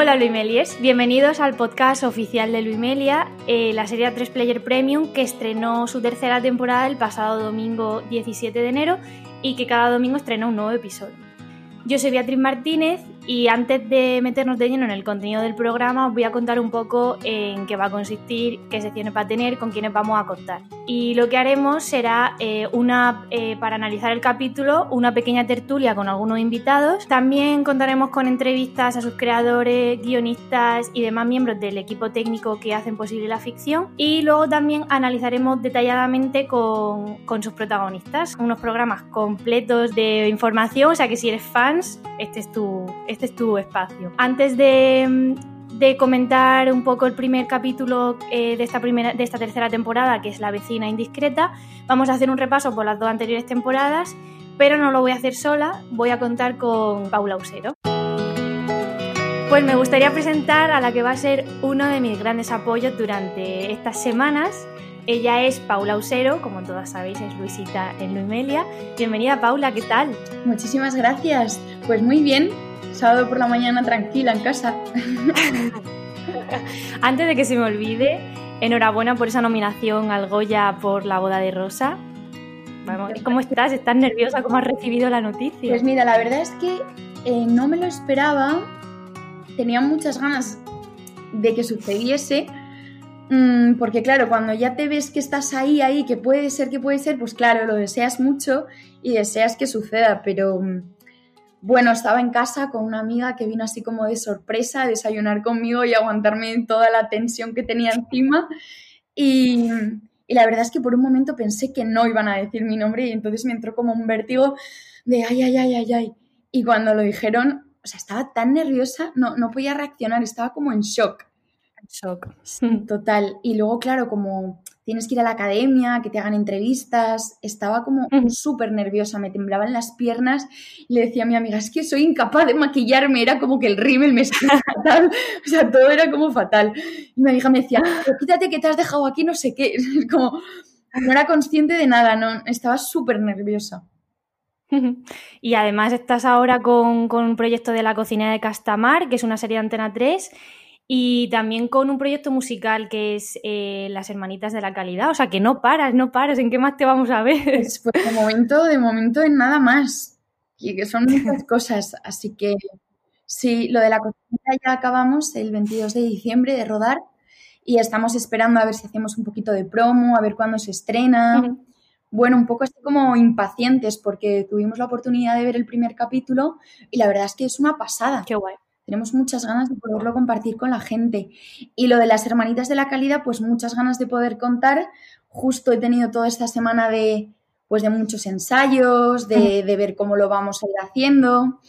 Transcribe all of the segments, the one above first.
Hola Luimelies, bienvenidos al podcast oficial de Luimelia, eh, la serie 3 Player Premium que estrenó su tercera temporada el pasado domingo 17 de enero y que cada domingo estrena un nuevo episodio. Yo soy Beatriz Martínez y antes de meternos de lleno en el contenido del programa os voy a contar un poco en qué va a consistir, qué secciones va a tener, con quiénes vamos a contar. Y lo que haremos será eh, una, eh, para analizar el capítulo, una pequeña tertulia con algunos invitados. También contaremos con entrevistas a sus creadores, guionistas y demás miembros del equipo técnico que hacen posible la ficción. Y luego también analizaremos detalladamente con, con sus protagonistas, unos programas completos de información, o sea que si eres fans, este es tu, este es tu espacio. Antes de, comentar un poco el primer capítulo eh, de, esta primera, de esta tercera temporada, que es La vecina indiscreta, vamos a hacer un repaso por las dos anteriores temporadas, pero no lo voy a hacer sola, voy a contar con Paula Usero. Pues me gustaría presentar a la que va a ser uno de mis grandes apoyos durante estas semanas. Ella es Paula Usero, como todas sabéis, es Luisita en Luimelia. Bienvenida Paula, ¿qué tal? Muchísimas gracias. Pues muy bien, sábado por la mañana tranquila en casa. Antes de que se me olvide, enhorabuena por esa nominación al Goya por la boda de Rosa. Vamos, ¿Cómo estás? ¿Estás nerviosa? ¿Cómo has recibido la noticia? Pues mira, la verdad es que eh, no me lo esperaba. Tenía muchas ganas de que sucediese. Mmm, porque claro, cuando ya te ves que estás ahí, ahí, que puede ser, que puede ser, pues claro, lo deseas mucho y deseas que suceda, pero bueno, estaba en casa con una amiga que vino así como de sorpresa a desayunar conmigo y aguantarme toda la tensión que tenía encima. Y, y, la verdad es que por un momento pensé que no iban a decir mi nombre y entonces me entró como un vértigo de ay, ay, ay, ay, ay. Y cuando lo dijeron, o sea, estaba tan nerviosa, no, no podía reaccionar, estaba como en shock. En shock. Sí, total. Y luego, claro, como tienes que ir a la academia, que te hagan entrevistas. Estaba como súper nerviosa, me temblaban las piernas y le decía a mi amiga, es que soy incapaz de maquillarme, era como que el rímel me estaba fatal, o sea, todo era como fatal. Y mi amiga me decía, quítate que te has dejado aquí, no sé qué, como no era consciente de nada, no, estaba súper nerviosa. Y además estás ahora con, con, un proyecto de la cocina de Castamar, que es una serie de Antena 3, y también con un proyecto musical que es eh, Las Hermanitas de la Calidad. O sea, que no paras, no paras. ¿En qué más te vamos a ver? Pues, pues de momento, de momento en nada más. Y que son muchas cosas. Así que sí, lo de la cocina ya acabamos el 22 de diciembre de rodar y estamos esperando a ver si hacemos un poquito de promo, a ver cuándo se estrena. Uh -huh. Bueno, un poco así como impacientes porque tuvimos la oportunidad de ver el primer capítulo y la verdad es que es una pasada. Qué guay tenemos muchas ganas de poderlo compartir con la gente. Y lo de las hermanitas de la calidad, pues muchas ganas de poder contar. Justo he tenido toda esta semana de, pues de muchos ensayos, de, de ver cómo lo vamos a ir haciendo.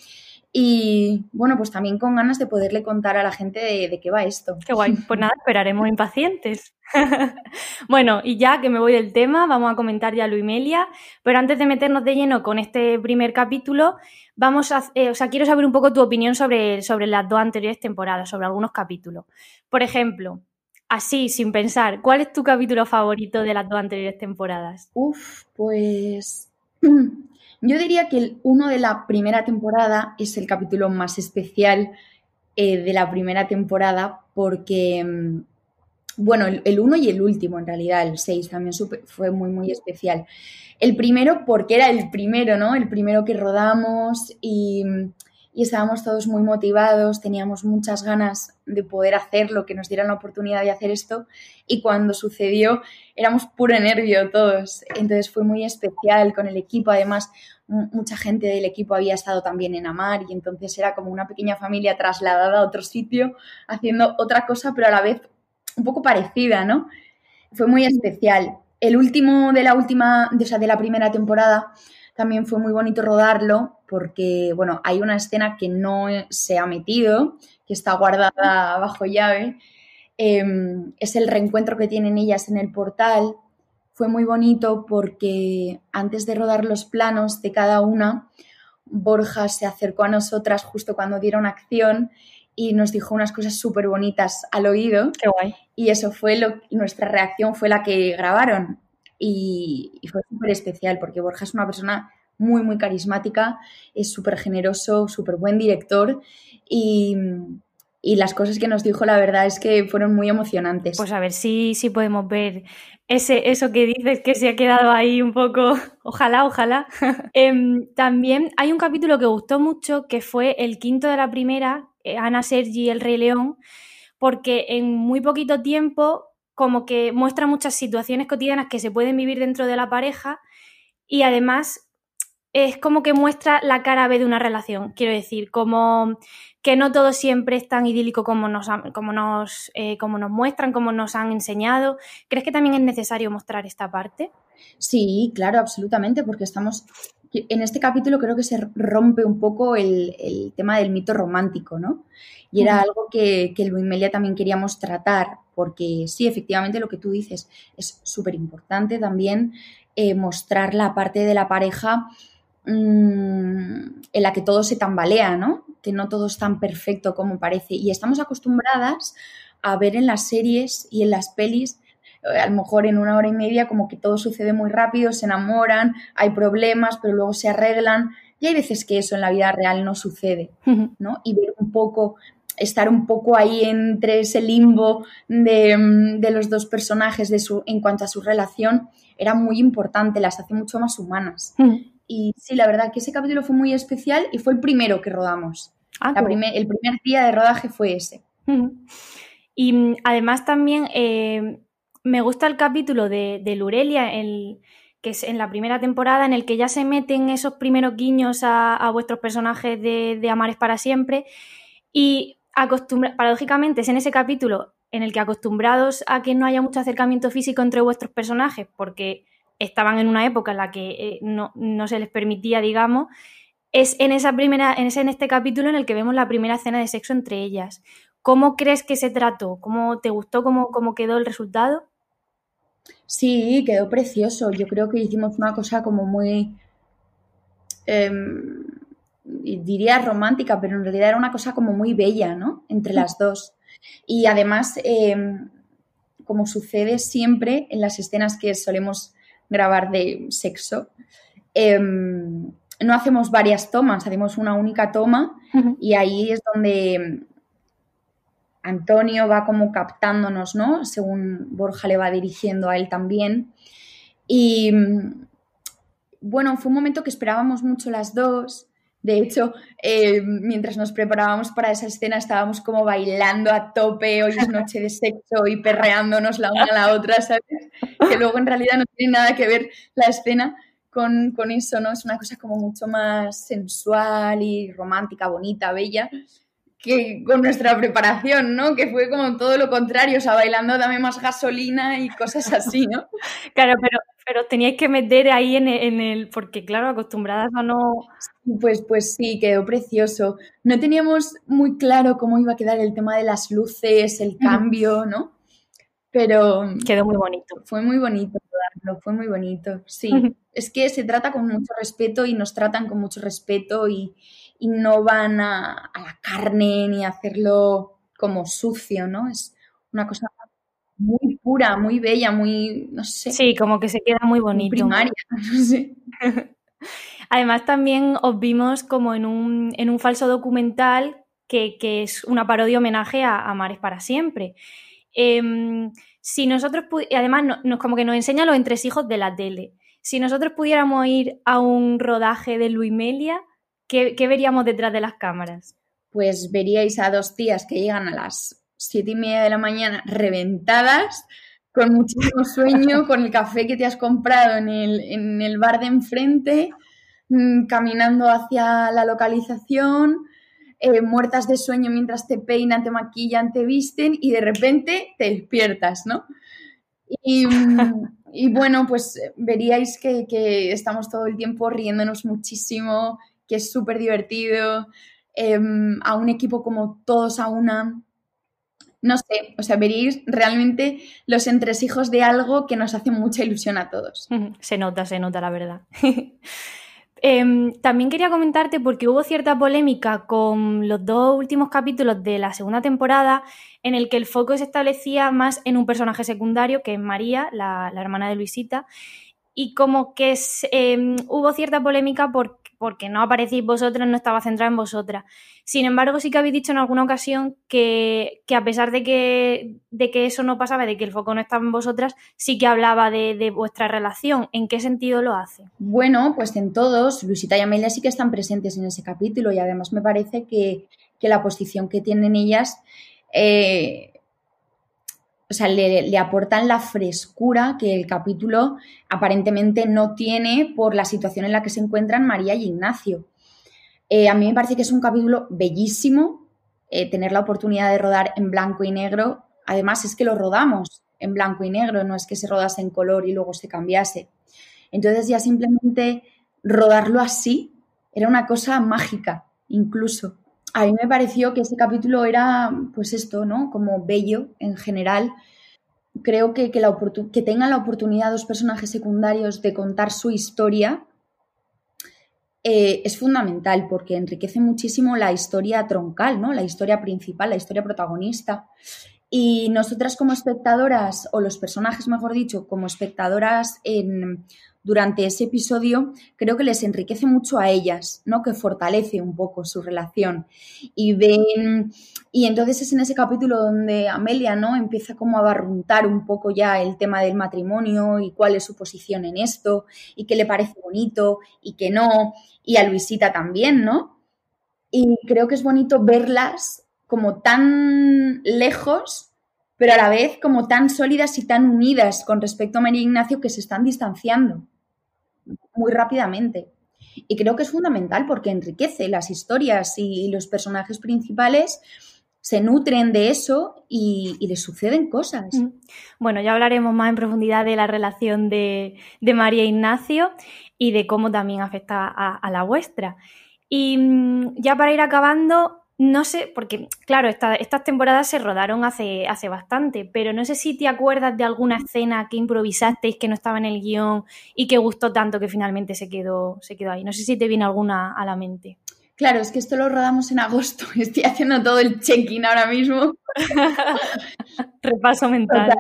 Y bueno, pues también con ganas de poderle contar a la gente de, de, qué va esto. Qué guay. Pues nada, esperaremos impacientes. bueno, y ya que me voy del tema, vamos a comentar ya Luimelia. Pero antes de meternos de lleno con este primer capítulo, vamos a, eh, o sea, quiero saber un poco tu opinión sobre, sobre las dos anteriores temporadas, sobre algunos capítulos. Por ejemplo, así, sin pensar, ¿cuál es tu capítulo favorito de las dos anteriores temporadas? Uf, pues yo diría que el uno de la primera temporada es el capítulo más especial eh, de la primera temporada porque, mm, bueno, el 1 y el último en realidad, el 6 también fue muy, muy especial. El primero porque era el primero, ¿no? El primero que rodamos y, y, estábamos todos muy motivados, teníamos muchas ganas de poder hacerlo, que nos dieran la oportunidad de hacer esto y cuando sucedió éramos puro nervio todos. Entonces fue muy especial con el equipo, además mucha gente del equipo había estado también en Amar y entonces era como una pequeña familia trasladada a otro sitio haciendo otra cosa, pero a la vez un poco parecida, ¿no? Fue muy especial el último de la última, o sea, de la primera temporada también fue muy bonito rodarlo porque, bueno, hay una escena que no se ha metido, que está guardada bajo llave. Em, es el reencuentro que tienen ellas en el portal. Fue muy bonito porque antes de rodar los planos de cada una, Borja se acercó a nosotras justo cuando dieron acción y nos dijo unas cosas súper bonitas al oído. Qué guay. Y eso fue lo nuestra reacción fue la que grabaron. Y, fue súper especial porque Borja es una persona muy, muy carismática, es súper generoso, súper buen director y, y, las cosas que nos dijo la verdad es que fueron muy emocionantes. Pues a ver si, si podemos ver ese, eso que dices que se ha quedado ahí un poco, ojalá, ojalá. Em, también hay un capítulo que gustó mucho que fue el quinto de la primera, eh, Ana Sergi, el Rey León, porque en muy poquito tiempo como que muestra muchas situaciones cotidianas que se pueden vivir dentro de la pareja y además es como que muestra la cara B de una relación, quiero decir, como que no todo siempre es tan idílico como nos, como nos, eh, como nos muestran, como nos han enseñado. ¿Crees que también es necesario mostrar esta parte? Sí, claro, absolutamente, porque estamos en este capítulo creo que se rompe un poco el, tema del mito romántico, ¿no? Y era algo que, que Luis Melia también queríamos tratar, porque sí, efectivamente lo que tú dices es súper importante también eh, mostrar la parte de la pareja mm, en la que todo se tambalea, ¿no? Que no todo es tan perfecto como parece. Y estamos acostumbradas a ver en las series y en las pelis a lo mejor en una hora y media como que todo sucede muy rápido, se enamoran, hay problemas, pero luego se arreglan. Y hay veces que eso en la vida real no sucede, ¿no? Y ver un poco, estar un poco ahí entre ese limbo de, los dos personajes de su, en cuanto a su relación era muy importante, las hace mucho más humanas. Y sí, la verdad que ese capítulo fue muy especial y fue el primero que rodamos. Ah, el primer día de rodaje fue ese. Y mm, además también eh, me gusta el capítulo de, de Lurelia, que es en la primera temporada, en el que ya se meten esos primeros guiños a, vuestros personajes de, de, Amares para siempre. Y paradójicamente es en ese capítulo en el que acostumbrados a que no haya mucho acercamiento físico entre vuestros personajes, porque estaban en una época en la que eh, no, se les permitía, digamos, es en esa primera, en, ese, en este capítulo en el que vemos la primera escena de sexo entre ellas. ¿Cómo crees que se trató? ¿Cómo te gustó? ¿Cómo, cómo quedó el resultado? Sí, quedó precioso. Yo creo que hicimos una cosa como muy, em, diría romántica, pero en realidad era una cosa como muy bella, ¿no? Entre las dos. Y además, em, como sucede siempre en las escenas que solemos grabar de sexo, em, no hacemos varias tomas, hacemos una única toma y ahí es donde Antonio va como captándonos, ¿no? Según Borja le va dirigiendo a él también. Y bueno, fue un momento que esperábamos mucho las dos. De hecho, eh, mientras nos preparábamos para esa escena estábamos como bailando a tope, hoy es noche de sexo y perreándonos la una a la otra, ¿sabes? Que luego en realidad no tiene nada que ver la escena con, con eso, ¿no? Es una cosa como mucho más sensual y romántica, bonita, bella que con nuestra preparación, ¿no? Que fue como todo lo contrario, o sea, bailando dame más gasolina y cosas así, ¿no? claro, pero, pero teníais que meter ahí en el, porque claro, acostumbradas a no... Pues, pues sí, quedó precioso. No teníamos muy claro cómo iba a quedar el tema de las luces, el cambio, ¿no? Pero... Quedó muy bonito. Fue muy bonito fue muy bonito, sí. es que se trata con mucho respeto y nos tratan con mucho respeto y, y no van a, la carne ni a hacerlo como sucio, ¿no? Es una cosa muy pura, muy bella, muy, no sé. Sí, como que se queda muy bonito. primaria, no sé. Además, también os vimos como en un, en un falso documental que, que, es una parodia homenaje a, a Mares para siempre. Em, si nosotros, además, nos, como que nos enseña los entresijos de la tele. Si nosotros pudiéramos ir a un rodaje de Luimelia, ¿Qué, veríamos detrás de las cámaras? Pues veríais a dos tías que llegan a las siete y media de la mañana reventadas, con muchísimo sueño, con el café que te has comprado en el, bar de enfrente, mm, caminando hacia la localización, eh, muertas de sueño mientras te peinan, te maquillan, te visten y de repente te despiertas, ¿no? Y, y bueno, pues veríais que, que, estamos todo el tiempo riéndonos muchísimo, que es súper divertido. Em, a un equipo como todos a una. No sé, o sea, veréis realmente los entresijos de algo que nos hace mucha ilusión a todos. Se nota, se nota, la verdad. Em, también quería comentarte porque hubo cierta polémica con los dos últimos capítulos de la segunda temporada en el que el foco se establecía más en un personaje secundario que es María, la, hermana de Luisita, y como que em, hubo cierta polémica por porque no aparecéis vosotras, no estaba centrada en vosotras. Sin embargo, sí que habéis dicho en alguna ocasión que, a pesar de que, de que, eso no pasaba, de que el foco no estaba en vosotras, sí que hablaba de, vuestra relación. ¿En qué sentido lo hace? Bueno, pues en todos. Luisita y Amelia sí que están presentes en ese capítulo y además me parece que, la posición que tienen ellas eh, o sea, le, aportan la frescura que el capítulo aparentemente no tiene por la situación en la que se encuentran María y Ignacio. Eh, a mí me parece que es un capítulo bellísimo, eh, tener la oportunidad de rodar en blanco y negro. Además, es que lo rodamos en blanco y negro, no es que se rodase en color y luego se cambiase. Entonces ya simplemente rodarlo así era una cosa mágica, incluso a mí me pareció que ese capítulo era, pues esto, ¿no? Como bello en general. Creo que, que, la que tengan la oportunidad dos personajes secundarios de contar su historia eh, es fundamental porque enriquece muchísimo la historia troncal, ¿no? La historia principal, la historia protagonista. Y nosotras como espectadoras, o los personajes, mejor dicho, como espectadoras en durante ese episodio creo que les enriquece mucho a ellas, ¿no? Que fortalece un poco su relación. Y ven, y entonces es en ese capítulo donde Amelia, ¿no? Empieza como a barruntar un poco ya el tema del matrimonio y cuál es su posición en esto, y qué le parece bonito y qué no, y a Luisita también, ¿no? Y creo que es bonito verlas como tan lejos pero a la vez como tan sólidas y tan unidas con respecto a María Ignacio que se están distanciando muy rápidamente. Y creo que es fundamental porque enriquece las historias y los personajes principales se nutren de eso y, les suceden cosas. Mm. Bueno, ya hablaremos más en profundidad de la relación de, María Ignacio y de cómo también afecta a, la vuestra. Y mm, ya para ir acabando, no sé, porque claro, estas temporadas se rodaron hace, hace bastante, pero no sé si te acuerdas de alguna escena que improvisasteis que no estaba en el guion y que gustó tanto que finalmente se quedó, se quedó ahí. No sé si te viene alguna a la mente. Claro, es que esto lo rodamos en agosto. Estoy haciendo todo el check-in ahora mismo. Repaso mental.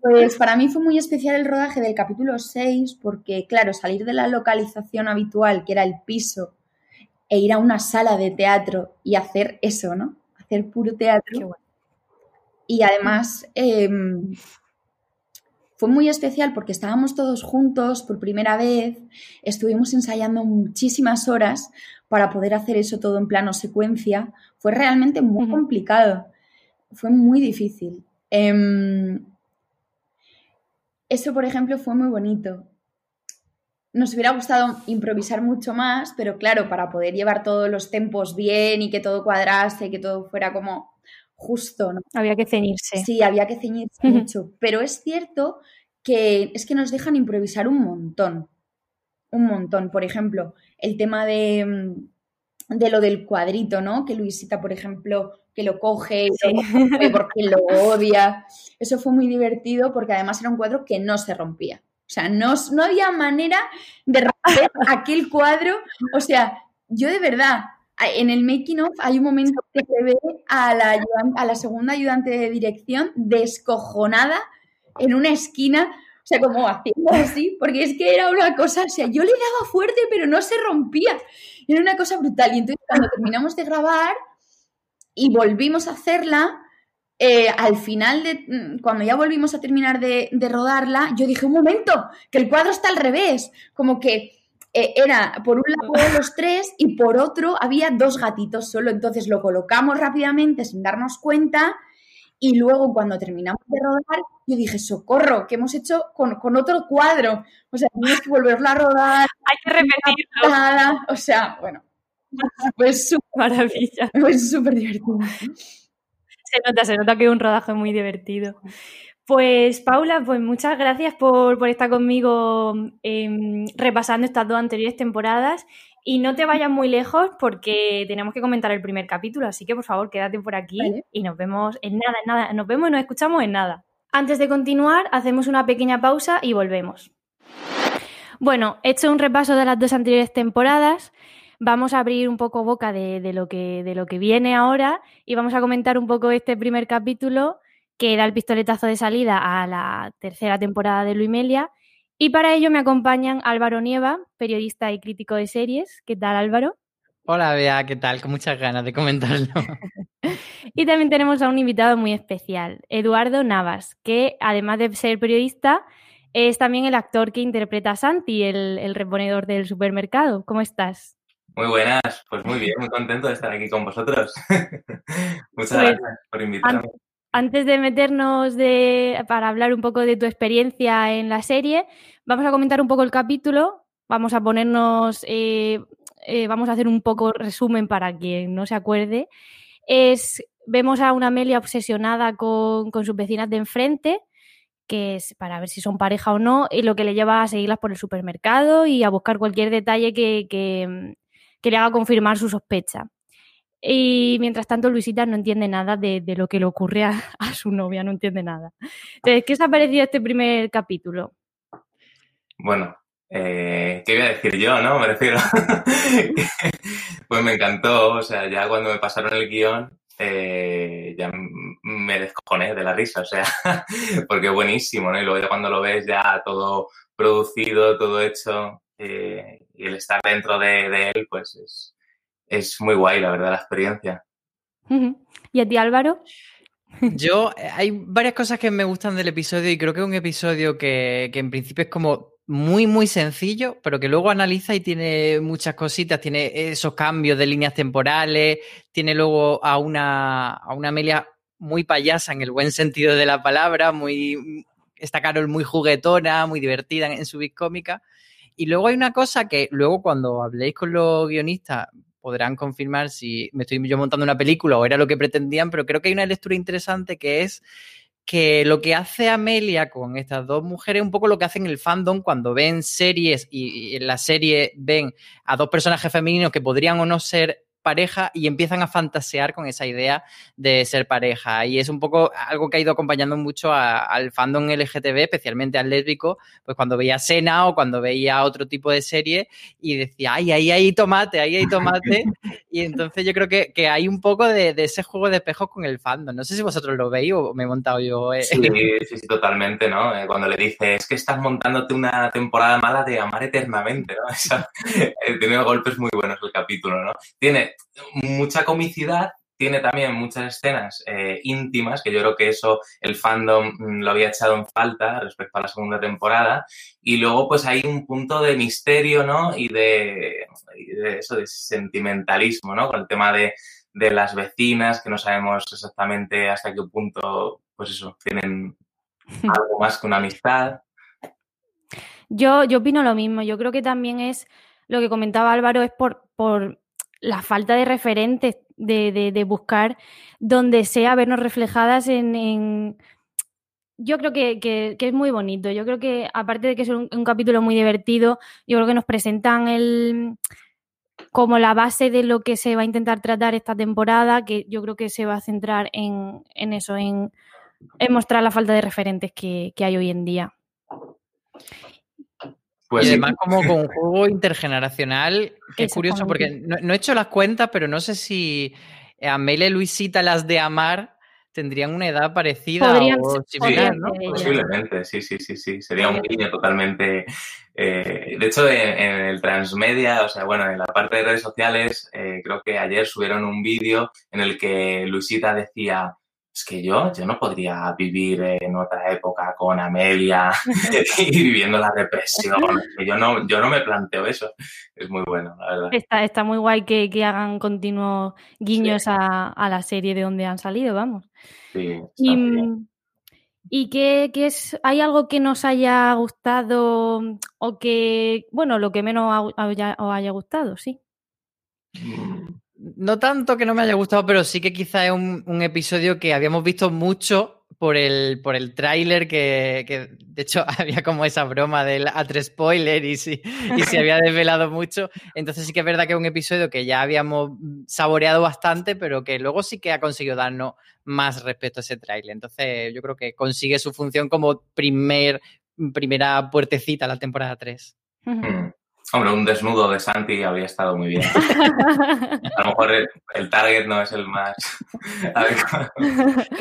Pues para mí fue muy especial el rodaje del capítulo 6 porque, claro, salir de la localización habitual, que era el piso, e ir a una sala de teatro y hacer eso, ¿no? Hacer puro teatro. Y además em, fue muy especial porque estábamos todos juntos por primera vez, estuvimos ensayando muchísimas horas para poder hacer eso todo en plano secuencia. Fue realmente muy complicado, fue muy difícil. Em, eso, por ejemplo, fue muy bonito nos hubiera gustado improvisar mucho más, pero claro, para poder llevar todos los tempos bien y que todo cuadrase, que todo fuera como justo, ¿no? Había que ceñirse. Sí, había que ceñirse mucho. Pero es cierto que es que nos dejan improvisar un montón. Un montón. Por ejemplo, el tema de, mm, de lo del cuadrito, ¿no? Que Luisita, por ejemplo, que lo coge porque lo odia. Eso fue muy divertido porque además era un cuadro que no se rompía. O sea, no, no había manera de romper aquel cuadro. O sea, yo de verdad, en el making of hay un momento que se ve a la, a la segunda ayudante de dirección descojonada en una esquina, o sea, como haciendo así, porque es que era una cosa, o sea, yo le daba fuerte, pero no se rompía. Era una cosa brutal. Y entonces cuando terminamos de grabar y volvimos a hacerla, eh, al final, de, mm, cuando ya volvimos a terminar de, rodarla, yo dije, un momento, que el cuadro está al revés, como que eh, era por un lado los tres y por otro había dos gatitos solo, entonces lo colocamos rápidamente sin darnos cuenta y luego cuando terminamos de rodar, yo dije, socorro, que hemos hecho con, otro cuadro, o sea, tenemos que volverlo a rodar. Hay que repetirlo. O sea, bueno, pues súper maravilla. Pues súper divertido se nota, se nota que es un rodaje muy divertido. Pues Paula, pues muchas gracias por, estar conmigo em, repasando estas dos anteriores temporadas y no te vayas muy lejos porque tenemos que comentar el primer capítulo, así que por favor quédate por aquí y nos vemos en nada, en nada, nos vemos y nos escuchamos en nada. Antes de continuar, hacemos una pequeña pausa y volvemos. Bueno, hecho un repaso de las dos anteriores temporadas, vamos a abrir un poco boca de, lo que, de lo que viene ahora y vamos a comentar un poco este primer capítulo que da el pistoletazo de salida a la tercera temporada de Luimelia. Y para ello me acompañan Álvaro Nieva, periodista y crítico de series. ¿Qué tal, Álvaro? Hola, Bea, ¿qué tal? Con muchas ganas de comentarlo. y también tenemos a un invitado muy especial, Eduardo Navas, que además de ser periodista, es también el actor que interpreta a Santi, el, reponedor del supermercado. ¿Cómo estás? Muy buenas, pues muy bien, muy contento de estar aquí con vosotros. Muchas pues, gracias por invitarme. Antes de meternos de, para hablar un poco de tu experiencia en la serie, vamos a comentar un poco el capítulo, vamos a ponernos, eh, eh, vamos a hacer un poco resumen para quien no se acuerde. Es, vemos a una Amelia obsesionada con, con sus vecinas de enfrente, que es para ver si son pareja o no, y lo que le lleva a seguirlas por el supermercado y a buscar cualquier detalle que, que, le haga confirmar su sospecha. Y mientras tanto, Luisita no entiende nada de, lo que le ocurre a, su novia, no entiende nada. Entonces, ¿qué os ha parecido este primer capítulo? Bueno, eh, ¿qué voy a decir yo, no? Me refiero. pues me encantó, o sea, ya cuando me pasaron el guion, eh, ya me descojoné de la risa, o sea, porque es buenísimo, ¿no? Y luego ya cuando lo ves ya todo producido, todo hecho, eh, y el estar dentro de, él, pues es, es, muy guay, la verdad, la experiencia. ¿Y a ti, Álvaro? Yo, eh, hay varias cosas que me gustan del episodio y creo que es un episodio que, que en principio es como muy, muy sencillo, pero que luego analiza y tiene muchas cositas, tiene esos cambios de líneas temporales, tiene luego a una, a una Amelia muy payasa en el buen sentido de la palabra, muy, esta Carol muy juguetona, muy divertida en, su cómica. Y luego hay una cosa que luego cuando habléis con los guionistas podrán confirmar si me estoy yo montando una película o era lo que pretendían, pero creo que hay una lectura interesante que es que lo que hace Amelia con estas dos mujeres es un poco lo que hacen el fandom cuando ven series y, en la serie ven a dos personajes femeninos que podrían o no ser pareja y empiezan a fantasear con esa idea de ser pareja. Y es un poco algo que ha ido acompañando mucho al fandom LGTB, especialmente al lésbico, pues cuando veía Sena o cuando veía otro tipo de serie y decía, ay, ahí hay tomate, ahí hay tomate. y entonces yo creo que, hay un poco de, ese juego de espejos con el fandom. No sé si vosotros lo veis o me he montado yo. Eh. Sí, sí, sí, totalmente, ¿no? Eh, cuando le dices, es que estás montándote una temporada mala de amar eternamente, ¿no? Eh, tiene golpes muy buenos el capítulo, ¿no? Tiene mucha comicidad, tiene también muchas escenas eh, íntimas, que yo creo que eso el fandom mm, lo había echado en falta respecto a la segunda temporada. Y luego, pues hay un punto de misterio, ¿no? Y de, eso, de sentimentalismo, ¿no? Con el tema de, las vecinas, que no sabemos exactamente hasta qué punto, pues eso, tienen algo más que una amistad. Yo, yo opino lo mismo. Yo creo que también es lo que comentaba Álvaro, es por, por la falta de referentes, de, buscar donde sea vernos reflejadas en... Yo creo que, es muy bonito. Yo creo que, aparte de que es un, capítulo muy divertido, yo creo que nos presentan el como la base de lo que se va a intentar tratar esta temporada, que yo creo que se va a centrar en, eso, en, mostrar la falta de referentes que, que hay hoy en día. Pues y además como con un juego intergeneracional, que es curioso, porque no, he hecho las cuentas, pero no sé si Amelia y Luisita, las de Amar, tendrían una edad parecida o similar, ¿no? Posiblemente, sí, sí, sí, sí. Sería un niño totalmente... Eh, de hecho, en, el transmedia, o sea, bueno, en la parte de redes sociales, eh, creo que ayer subieron un vídeo en el que Luisita decía es que yo, yo no podría vivir en otra época con Amelia y viviendo la represión. Yo no, yo no me planteo eso. Es muy bueno, la verdad. Está, está muy guay que, hagan continuos guiños a, la serie de donde han salido, vamos. Sí. Y, ¿Y qué, es, hay algo que nos haya gustado o que, bueno, lo que menos os haya gustado, sí? No tanto que no me haya gustado, pero sí que quizá es un, episodio que habíamos visto mucho por el, por el tráiler que, que, de hecho, había como esa broma del A3 spoiler y si, y se había desvelado mucho. Entonces sí que es verdad que es un episodio que ya habíamos saboreado bastante, pero que luego sí que ha conseguido darnos más respecto a ese tráiler. Entonces yo creo que consigue su función como primer, primera puertecita a la temporada 3. Hombre, un desnudo de Santi habría estado muy bien. A lo mejor el, target no es el más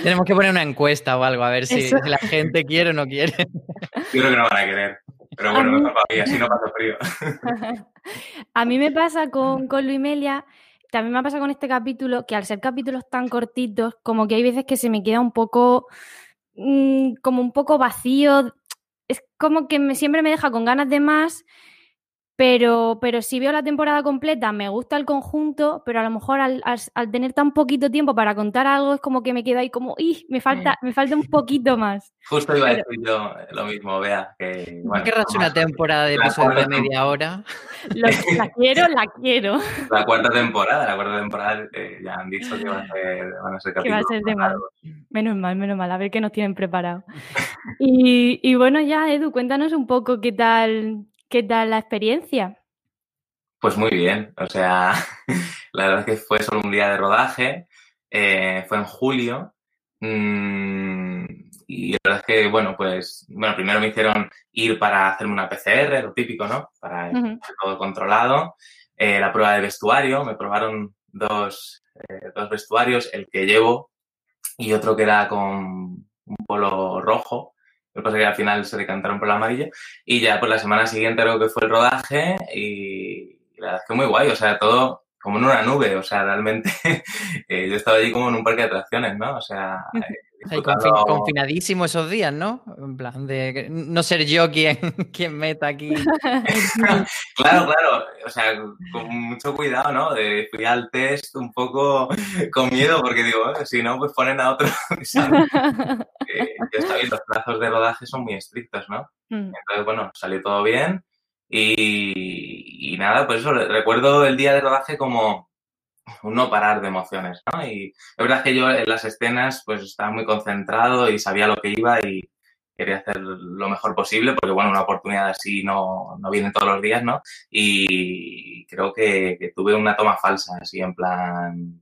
Tenemos que poner una encuesta o algo, a ver si, la gente quiere o no quiere. Yo creo que no van a querer. Pero bueno, mejor para mí, así no pasa frío. A mí me pasa con, con Luimelia, también me pasa con este capítulo, que al ser capítulos tan cortitos, como que hay veces que se me queda un poco, mmm, como un poco vacío. Es como que me, siempre me deja con ganas de más pero, pero si veo la temporada completa, me gusta el conjunto, pero a lo mejor al, al, tener tan poquito tiempo para contar algo, es como que me quedo ahí como, ¡y! Me falta, me falta un poquito más. Justo iba a decir yo lo mismo, vea. Que, bueno, querrás una temporada de episodios de media hora? la quiero, la quiero. La cuarta temporada, la cuarta temporada eh, ya han dicho que va a ser, van a ser Que va a ser de mal. Menos mal, menos mal, a ver qué nos tienen preparado. y, y bueno, ya, Edu, cuéntanos un poco qué tal ¿Qué tal la experiencia? Pues muy bien, o sea, la verdad es que fue solo un día de rodaje, eh, fue en julio mmm, y la verdad es que, bueno, pues, bueno, primero me hicieron ir para hacerme una PCR, lo típico, ¿no? Para uh -huh. todo controlado, eh, la prueba de vestuario, me probaron dos, eh, dos vestuarios, el que llevo y otro que era con un polo rojo, lo que pasa es que al final se decantaron por el amarillo. Y ya por la semana siguiente creo que fue el rodaje y la verdad es que muy guay, o sea, todo como en una nube, o sea, realmente eh, yo estaba allí como en un parque de atracciones, ¿no? O sea... confin confinadísimo esos días, ¿no? En plan de no ser yo quien, quien meta aquí. claro, claro, o sea, con mucho cuidado, ¿no? De, fui al test un poco con miedo porque digo, eh, si no, pues ponen a otro. eh, ya está bien, los plazos de rodaje son muy estrictos, ¿no? Mm. Entonces, bueno, salió todo bien y, y nada, pues eso, recuerdo el día de rodaje como un no parar de emociones, ¿no? Y es verdad que yo en las escenas pues estaba muy concentrado y sabía lo que iba y quería hacer lo mejor posible porque, bueno, una oportunidad así no, no viene todos los días, ¿no? Y creo que, que tuve una toma falsa, así en plan,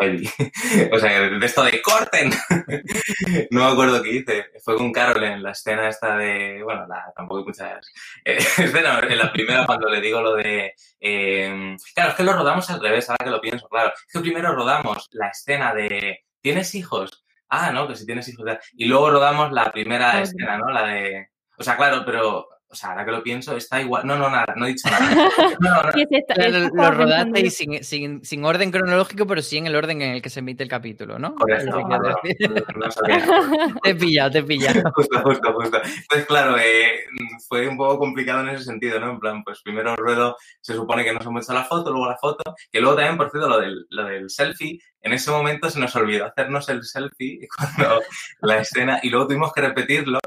heavy. o sea, de esto de corten. no me acuerdo qué hice. Fue con Carol en la escena esta de, bueno, la, tampoco hay muchas eh, escenas. En la primera cuando le digo lo de, eh, claro, es que lo rodamos al revés, ahora que lo pienso, claro. Es que primero rodamos la escena de, ¿tienes hijos? Ah, no, que si tienes hijos. Y luego rodamos la primera escena, ¿no? La de, o sea, claro, pero o sea, ahora que lo pienso, está igual. No, no, nada, no he dicho nada. No, no. lo, lo rodaste sin, sin, sin, orden cronológico, pero sí en el orden en el que se emite el capítulo, ¿no? Por eso, no, no, te he pillado, te he pillado. Justo, justo, justo. Pues claro, eh, fue un poco complicado en ese sentido, ¿no? En plan, pues primero ruedo, se supone que nos hemos hecho la foto, luego la foto, que luego también, por cierto, lo del, lo del selfie, en ese momento se nos olvidó hacernos el selfie cuando la escena, y luego tuvimos que repetirlo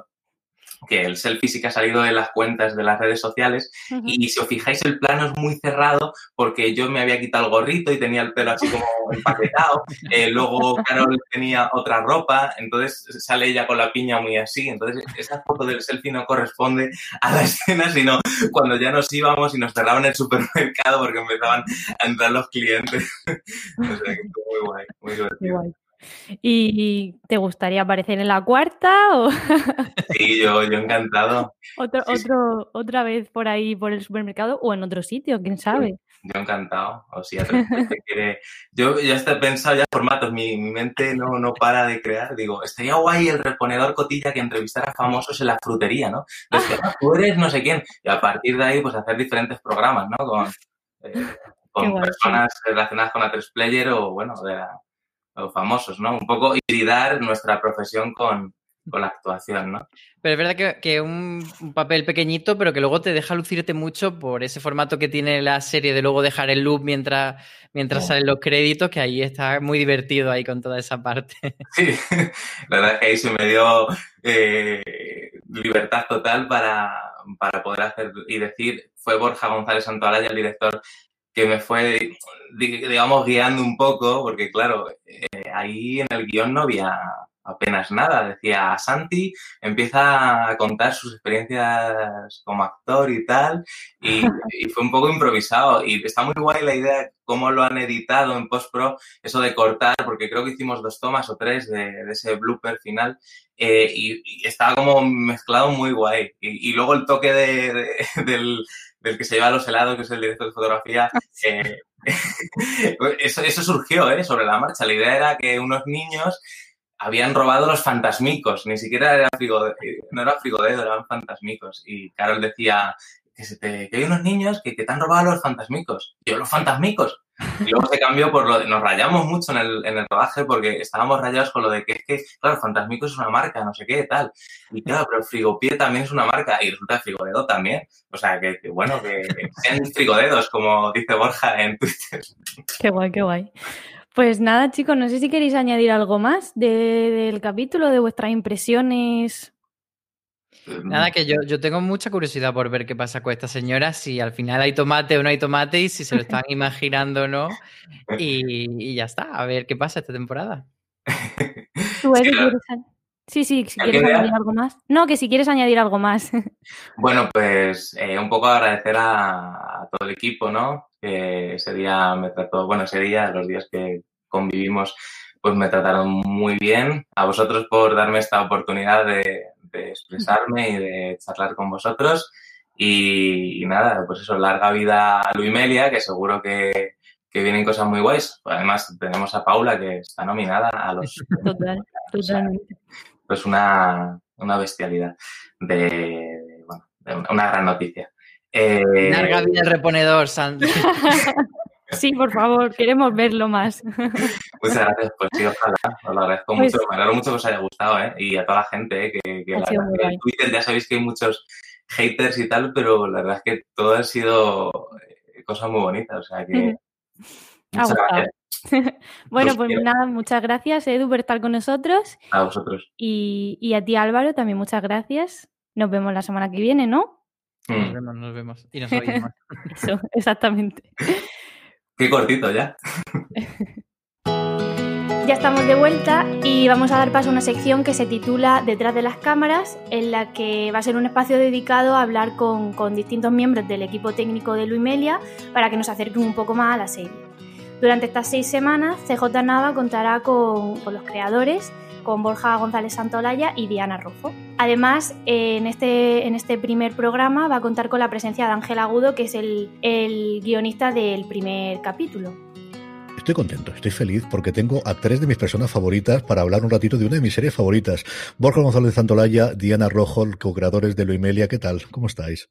que el selfie sí que ha salido de las cuentas de las redes sociales uh -huh. y si os fijáis el plano es muy cerrado porque yo me había quitado el gorrito y tenía el pelo así como empaquetado, eh, luego Carol tenía otra ropa, entonces sale ella con la piña muy así, entonces esa foto del selfie no corresponde a la escena, sino cuando ya nos íbamos y nos cerraban el supermercado porque empezaban a entrar los clientes. o sea que estuvo muy guay, muy divertido. Muy guay. ¿Y te gustaría aparecer en la cuarta? O... Sí, yo, yo encantado. Otro, sí, otro, sí. Otra vez por ahí, por el supermercado o en otro sitio, quién sabe. Yo encantado. O sea, quiere... yo ya he pensado ya formatos, mi, mi, mente no, no para de crear. Digo, estaría guay el reponedor cotilla que entrevistara famosos en la frutería, ¿no? Entonces, ah, tú eres no sé quién. Y a partir de ahí, pues hacer diferentes programas, ¿no? Con, eh, con guay, personas sí. relacionadas con la 3 Player o, bueno, de la o famosos, ¿no? Un poco hibridar nuestra profesión con, con la actuación, ¿no? Pero es verdad que, que un, un, papel pequeñito, pero que luego te deja lucirte mucho por ese formato que tiene la serie de luego dejar el loop mientras, mientras salen los créditos, que ahí está muy divertido ahí con toda esa parte. Sí, la verdad es que ahí se me dio eh, libertad total para, para poder hacer y decir, fue Borja González Santoalaya el director que me fue, digamos, guiando un poco, porque claro, eh, ahí en el guion no había apenas nada. Decía, Santi empieza a contar sus experiencias como actor y tal, y, fue un poco improvisado. Y está muy guay la idea cómo lo han editado en post-pro, eso de cortar, porque creo que hicimos dos tomas o tres de, ese blooper final, eh, y, estaba como mezclado muy guay. Y, luego el toque de, del, del, que se lleva los helados, que es el director de fotografía, eh, eso, eso surgió ¿eh? sobre la marcha. La idea era que unos niños habían robado los fantasmicos, ni siquiera era frigo, no era frigodedo, eran fantasmicos. Y Carol decía que, se te, que hay unos niños que, que, te han robado los fantasmicos. yo, los fantasmicos. Y luego se cambió por lo de, nos rayamos mucho en el, en el rodaje porque estábamos rayados con lo de que es que, claro, Fantasmicos es una marca, no sé qué, tal. Y claro, pero Frigopié también es una marca y resulta Frigodedo también. O sea, que, bueno, que sean frigodedos, como dice Borja en Twitter. Qué guay, qué guay. Pues nada, chicos, no sé si queréis añadir algo más del capítulo, de vuestras impresiones. Nada, que yo, yo tengo mucha curiosidad por ver qué pasa con esta señora, si al final hay tomate o no hay tomate y si se lo están imaginando o no. Y, ya está, a ver qué pasa esta temporada. sí, sí, si quieres añadir algo más. No, que si quieres añadir algo más. Bueno, pues eh, un poco agradecer a, todo el equipo, ¿no? Que ese día me trató, bueno, ese día, los días que convivimos, pues me trataron muy bien. A vosotros por darme esta oportunidad de, expresarme y de charlar con vosotros. Y, nada, pues eso, larga vida a Luimelia, que seguro que, que, vienen cosas muy guays. Además, tenemos a Paula, que está nominada a los... Total, totalmente. Pues una, una bestialidad de, bueno, una gran noticia. Eh, larga vida el reponedor, Sandy. Sí, por favor, queremos verlo más. Muchas gracias, pues sí, ojalá, os lo agradezco pues mucho, me alegro mucho que os haya gustado, ¿eh? Y a toda la gente, ¿eh? que, que en Twitter ya sabéis que hay muchos haters y tal, pero la verdad es que todo ha sido eh, cosas muy bonitas, o sea que... Muchas gracias. bueno, pues nada, muchas gracias Edu por estar con nosotros. A vosotros. Y, y, a ti Álvaro, también muchas gracias. Nos vemos la semana que viene, ¿no? Nos mm. vemos, nos vemos. Y nos oímos. Eso, exactamente. Qué cortito ya. Ya estamos de vuelta y vamos a dar paso a una sección que se titula Detrás de las cámaras, en la que va a ser un espacio dedicado a hablar con, distintos miembros del equipo técnico de Luimelia para que nos acerquen un poco más a la serie. Durante estas seis semanas, CJ Nava contará con, con los creadores con Borja González Santolaya y Diana Rojo. Además, en este, en este primer programa va a contar con la presencia de Ángel Agudo, que es el, el guionista del primer capítulo. Estoy contento, estoy feliz porque tengo a tres de mis personas favoritas para hablar un ratito de una de mis series favoritas. Borja González Santolaya, Diana Rojo, co-creadores de Loimelia. ¿Qué tal? ¿Cómo estáis?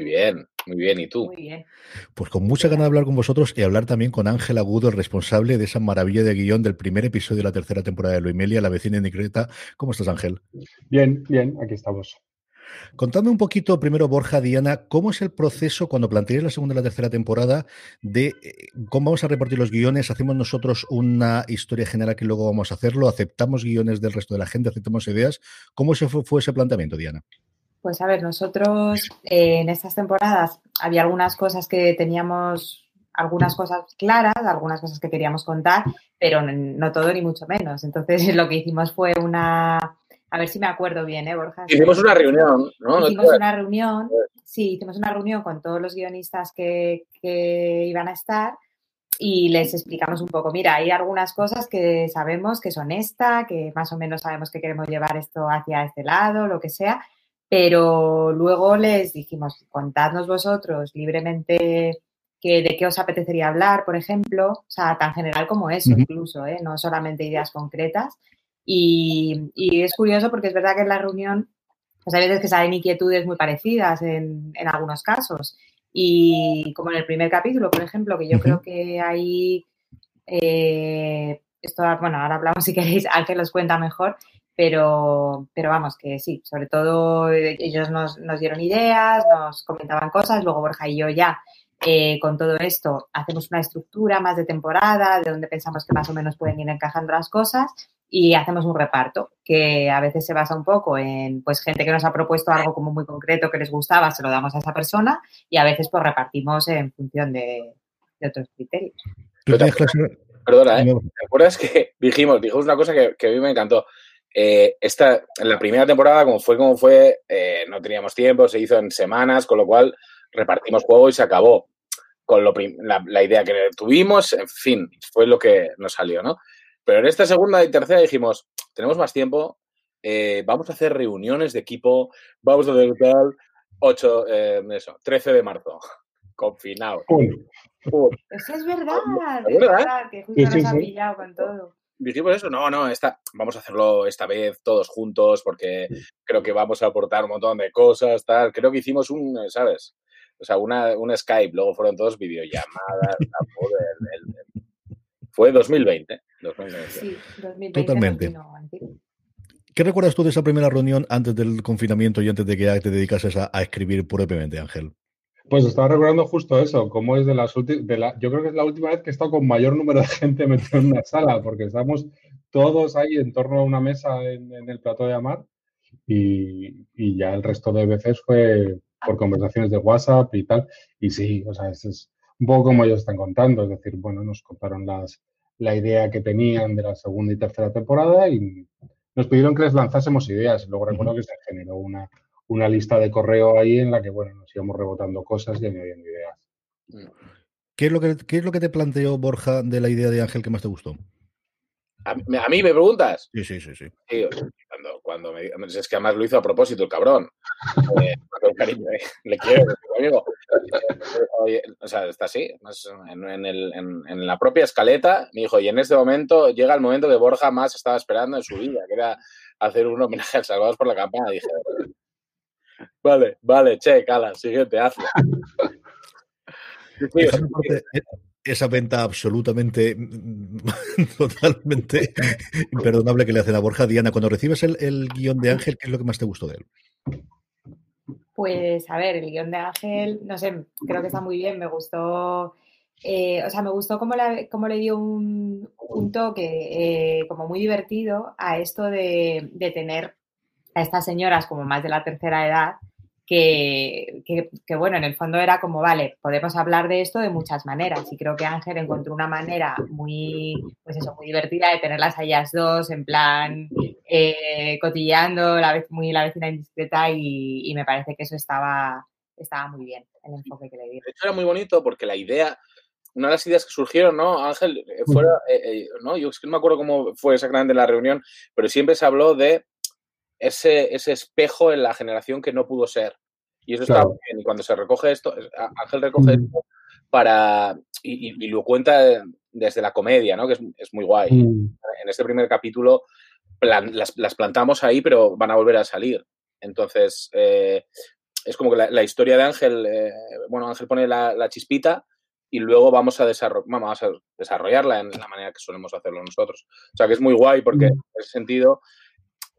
Muy bien, muy bien. ¿Y tú? Muy bien. Pues con mucha ganas de hablar con vosotros y hablar también con Ángel Agudo, el responsable de esa maravilla de guion del primer episodio de la tercera temporada de Loimelia, La vecina indiscreta. ¿Cómo estás, Ángel? Bien, bien, aquí estamos. Contadme un poquito, primero, Borja, Diana, ¿cómo es el proceso cuando planteáis la segunda y la tercera temporada de eh, cómo vamos a repartir los guiones? ¿Hacemos nosotros una historia general que luego vamos a hacerlo? ¿Aceptamos guiones del resto de la gente? ¿Aceptamos ideas? ¿Cómo se fue ese planteamiento, Diana? Pues a ver, nosotros eh, en estas temporadas había algunas cosas que teníamos, algunas cosas claras, algunas cosas que queríamos contar, pero no todo ni mucho menos. Entonces lo que hicimos fue una, a ver si me acuerdo bien, ¿eh, Borja? Hicimos una reunión, ¿no? Hicimos una reunión, sí, hicimos una reunión con todos los guionistas que, que iban a estar y les explicamos un poco, mira, hay algunas cosas que sabemos que son esta, que más o menos sabemos que queremos llevar esto hacia este lado, lo que sea, pero luego les dijimos, contadnos vosotros libremente que, de qué os apetecería hablar, por ejemplo, o sea, tan general como eso, incluso, ¿eh? no solamente ideas concretas. Y, es curioso porque es verdad que en la reunión, pues hay veces que salen inquietudes muy parecidas en, en algunos casos. Y como en el primer capítulo, por ejemplo, que yo creo que ahí, eh, esto, bueno, ahora hablamos si queréis, Ángel los cuenta mejor, pero, pero vamos, que sí, sobre todo eh, ellos nos, nos dieron ideas, nos comentaban cosas, luego Borja y yo ya eh, con todo esto hacemos una estructura más de temporada, de donde pensamos que más o menos pueden ir encajando las cosas y hacemos un reparto que a veces se basa un poco en pues gente que nos ha propuesto algo como muy concreto que les gustaba, se lo damos a esa persona y a veces pues repartimos en función de, otros criterios. Perdona, ¿eh? ¿Te acuerdas que dijimos, dijimos una cosa que, que a mí me encantó? Eh, esta, en la primera temporada, como fue como fue, eh, no teníamos tiempo, se hizo en semanas, con lo cual repartimos juego y se acabó. Con lo la, la idea que tuvimos, en fin, fue lo que nos salió, ¿no? Pero en esta segunda y tercera dijimos, tenemos más tiempo, eh, vamos a hacer reuniones de equipo, vamos a hacer tal, 8, eh, eso, 13 de marzo, confinado. Eso es verdad, ¿Es es verdad? verdad, que justo Sí, nos sí, ha sí. pillado con todo. Dijimos eso, no, no, esta, vamos a hacerlo esta vez todos juntos porque creo que vamos a aportar un montón de cosas, tal. Creo que hicimos un, ¿sabes? O sea, una, un Skype, luego fueron todos videollamadas. el- el- Fue 2020. 2020. Sí, 2020 Totalmente. ¿Qué recuerdas tú de esa primera reunión antes del confinamiento y antes de que ya te dedicases a, a escribir propiamente, Ángel? Pues estaba recordando justo eso, cómo es de las últimas, yo creo que es la última vez que he estado con mayor número de gente metido en una sala, porque estamos todos ahí en torno a una mesa en, en el plató de Amar y, y ya el resto de veces fue por conversaciones de WhatsApp y tal. Y sí, o sea, es, es un poco como ellos están contando, es decir, bueno, nos contaron las, la idea que tenían de la segunda y tercera temporada y nos pidieron que les lanzásemos ideas. Luego recuerdo que se generó una, una lista de correo ahí en la que, bueno, nos íbamos rebotando cosas y añadiendo ideas. ¿Qué es, lo que, ¿Qué es lo que te planteó Borja de la idea de Ángel que más te gustó? ¿A, mí- a mí me preguntas? Sí, sí, sí, sí. Sí, cuando, cuando me es que además lo hizo a propósito el cabrón. Eh, con cariño, eh, le quiero, amigo. Oye, o sea, está así. más En, en el- en- en la propia escaleta me dijo, y en este momento llega el momento que Borja más estaba esperando en su vida, que era hacer un homenaje al Salvados por la Campana. Dije, vale, vale, che, cala, siguiente, hazlo. Esa venta absolutamente, mm, totalmente imperdonable que le hacen a Borja. Diana, cuando recibes el, el guion de Ángel, ¿qué es lo que más te gustó de él? Pues a ver, el guion de Ángel, no sé, creo que está muy bien, me gustó, eh, o sea, me gustó cómo, la- cómo le dio un, un toque eh, como muy divertido a esto de, de tener a estas señoras como más de la tercera edad, que, que- que, bueno, en el fondo era como, vale, podemos hablar de esto de muchas maneras y creo que Ángel encontró una manera muy, pues eso, muy divertida de tenerlas a ellas dos, en plan, eh, cotilleando, la vez, muy la vecina indiscreta y, y me parece que eso estaba, estaba muy bien, el enfoque que le dieron. de hecho era muy bonito porque la idea, una de las ideas que surgieron, ¿no, Ángel? Eh, Fuera, eh, eh, no, yo es que no me acuerdo cómo fue exactamente en la reunión, pero siempre se habló de ese, ese espejo en la generación que no pudo ser. Y eso está muy bien. Y cuando se recoge esto, Ángel recoge Mm. esto para. Y, y- y lo cuenta desde la comedia, ¿no? Que es, es muy guay. Mm. En este primer capítulo plan- las, las plantamos ahí, pero van a volver a salir. Entonces, eh, es como que la, la historia de Ángel, eh, bueno, Ángel pone la, la chispita y luego vamos a, vamos a desarrollarla en la manera que solemos hacerlo nosotros. O sea que es muy guay porque en ese sentido,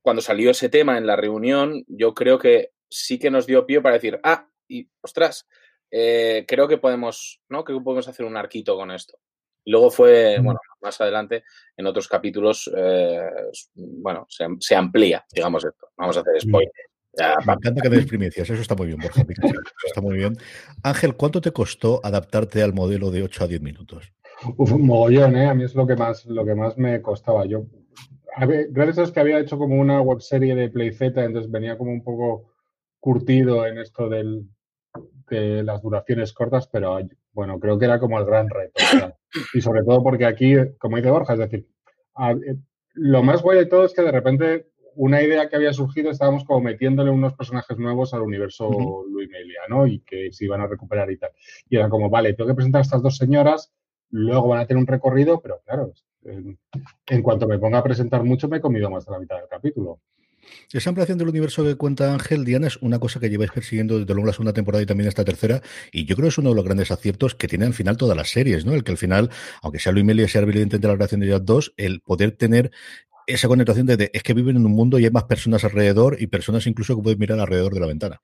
cuando salió ese tema en la reunión, yo creo que sí que nos dio pie para decir, ah, y ostras, eh, creo que podemos, ¿no? Creo que podemos hacer un arquito con esto. Luego fue, bueno, más adelante, en otros capítulos, eh, bueno, se, se amplía, digamos esto. Vamos a hacer spoiler. Ya, Me encanta que des primicias, eso está muy bien, Borja. eso está muy bien. Ángel, ¿cuánto te costó adaptarte al modelo de 8 a 10 minutos? Uf, un mogollón, ¿eh? A mí es lo que más, lo que más me costaba. Yo, a ver, gracias a Dios que había hecho como una webserie de PlayZ, entonces venía como un poco curtido en esto del, de las duraciones cortas, pero bueno, creo que era como el gran reto. ¿verdad? Y sobre todo porque aquí, como dice Borja, es decir, a- eh, lo más guay de todo es que de repente una idea que había surgido estábamos como metiéndole unos personajes nuevos al universo Ujú. Luimelia, ¿no? Y que se iban a recuperar y tal. Y era como, vale, tengo que presentar a estas dos señoras, luego van a tener un recorrido, pero claro, en, en cuanto me ponga a presentar mucho, me he comido más de la mitad del capítulo. Esa ampliación del universo que cuenta Ángel, Diana, es una cosa que lleváis persiguiendo desde luego la segunda temporada y también esta tercera, y yo creo que es uno de los grandes aciertos que tiene al final todas las series, ¿no? El que al final, aunque sea Luis Meli y sea evidente de la relación de ellas dos, el poder tener esa connotación de, de- es que viven en un mundo y hay más personas alrededor y personas incluso que pueden mirar alrededor de la ventana.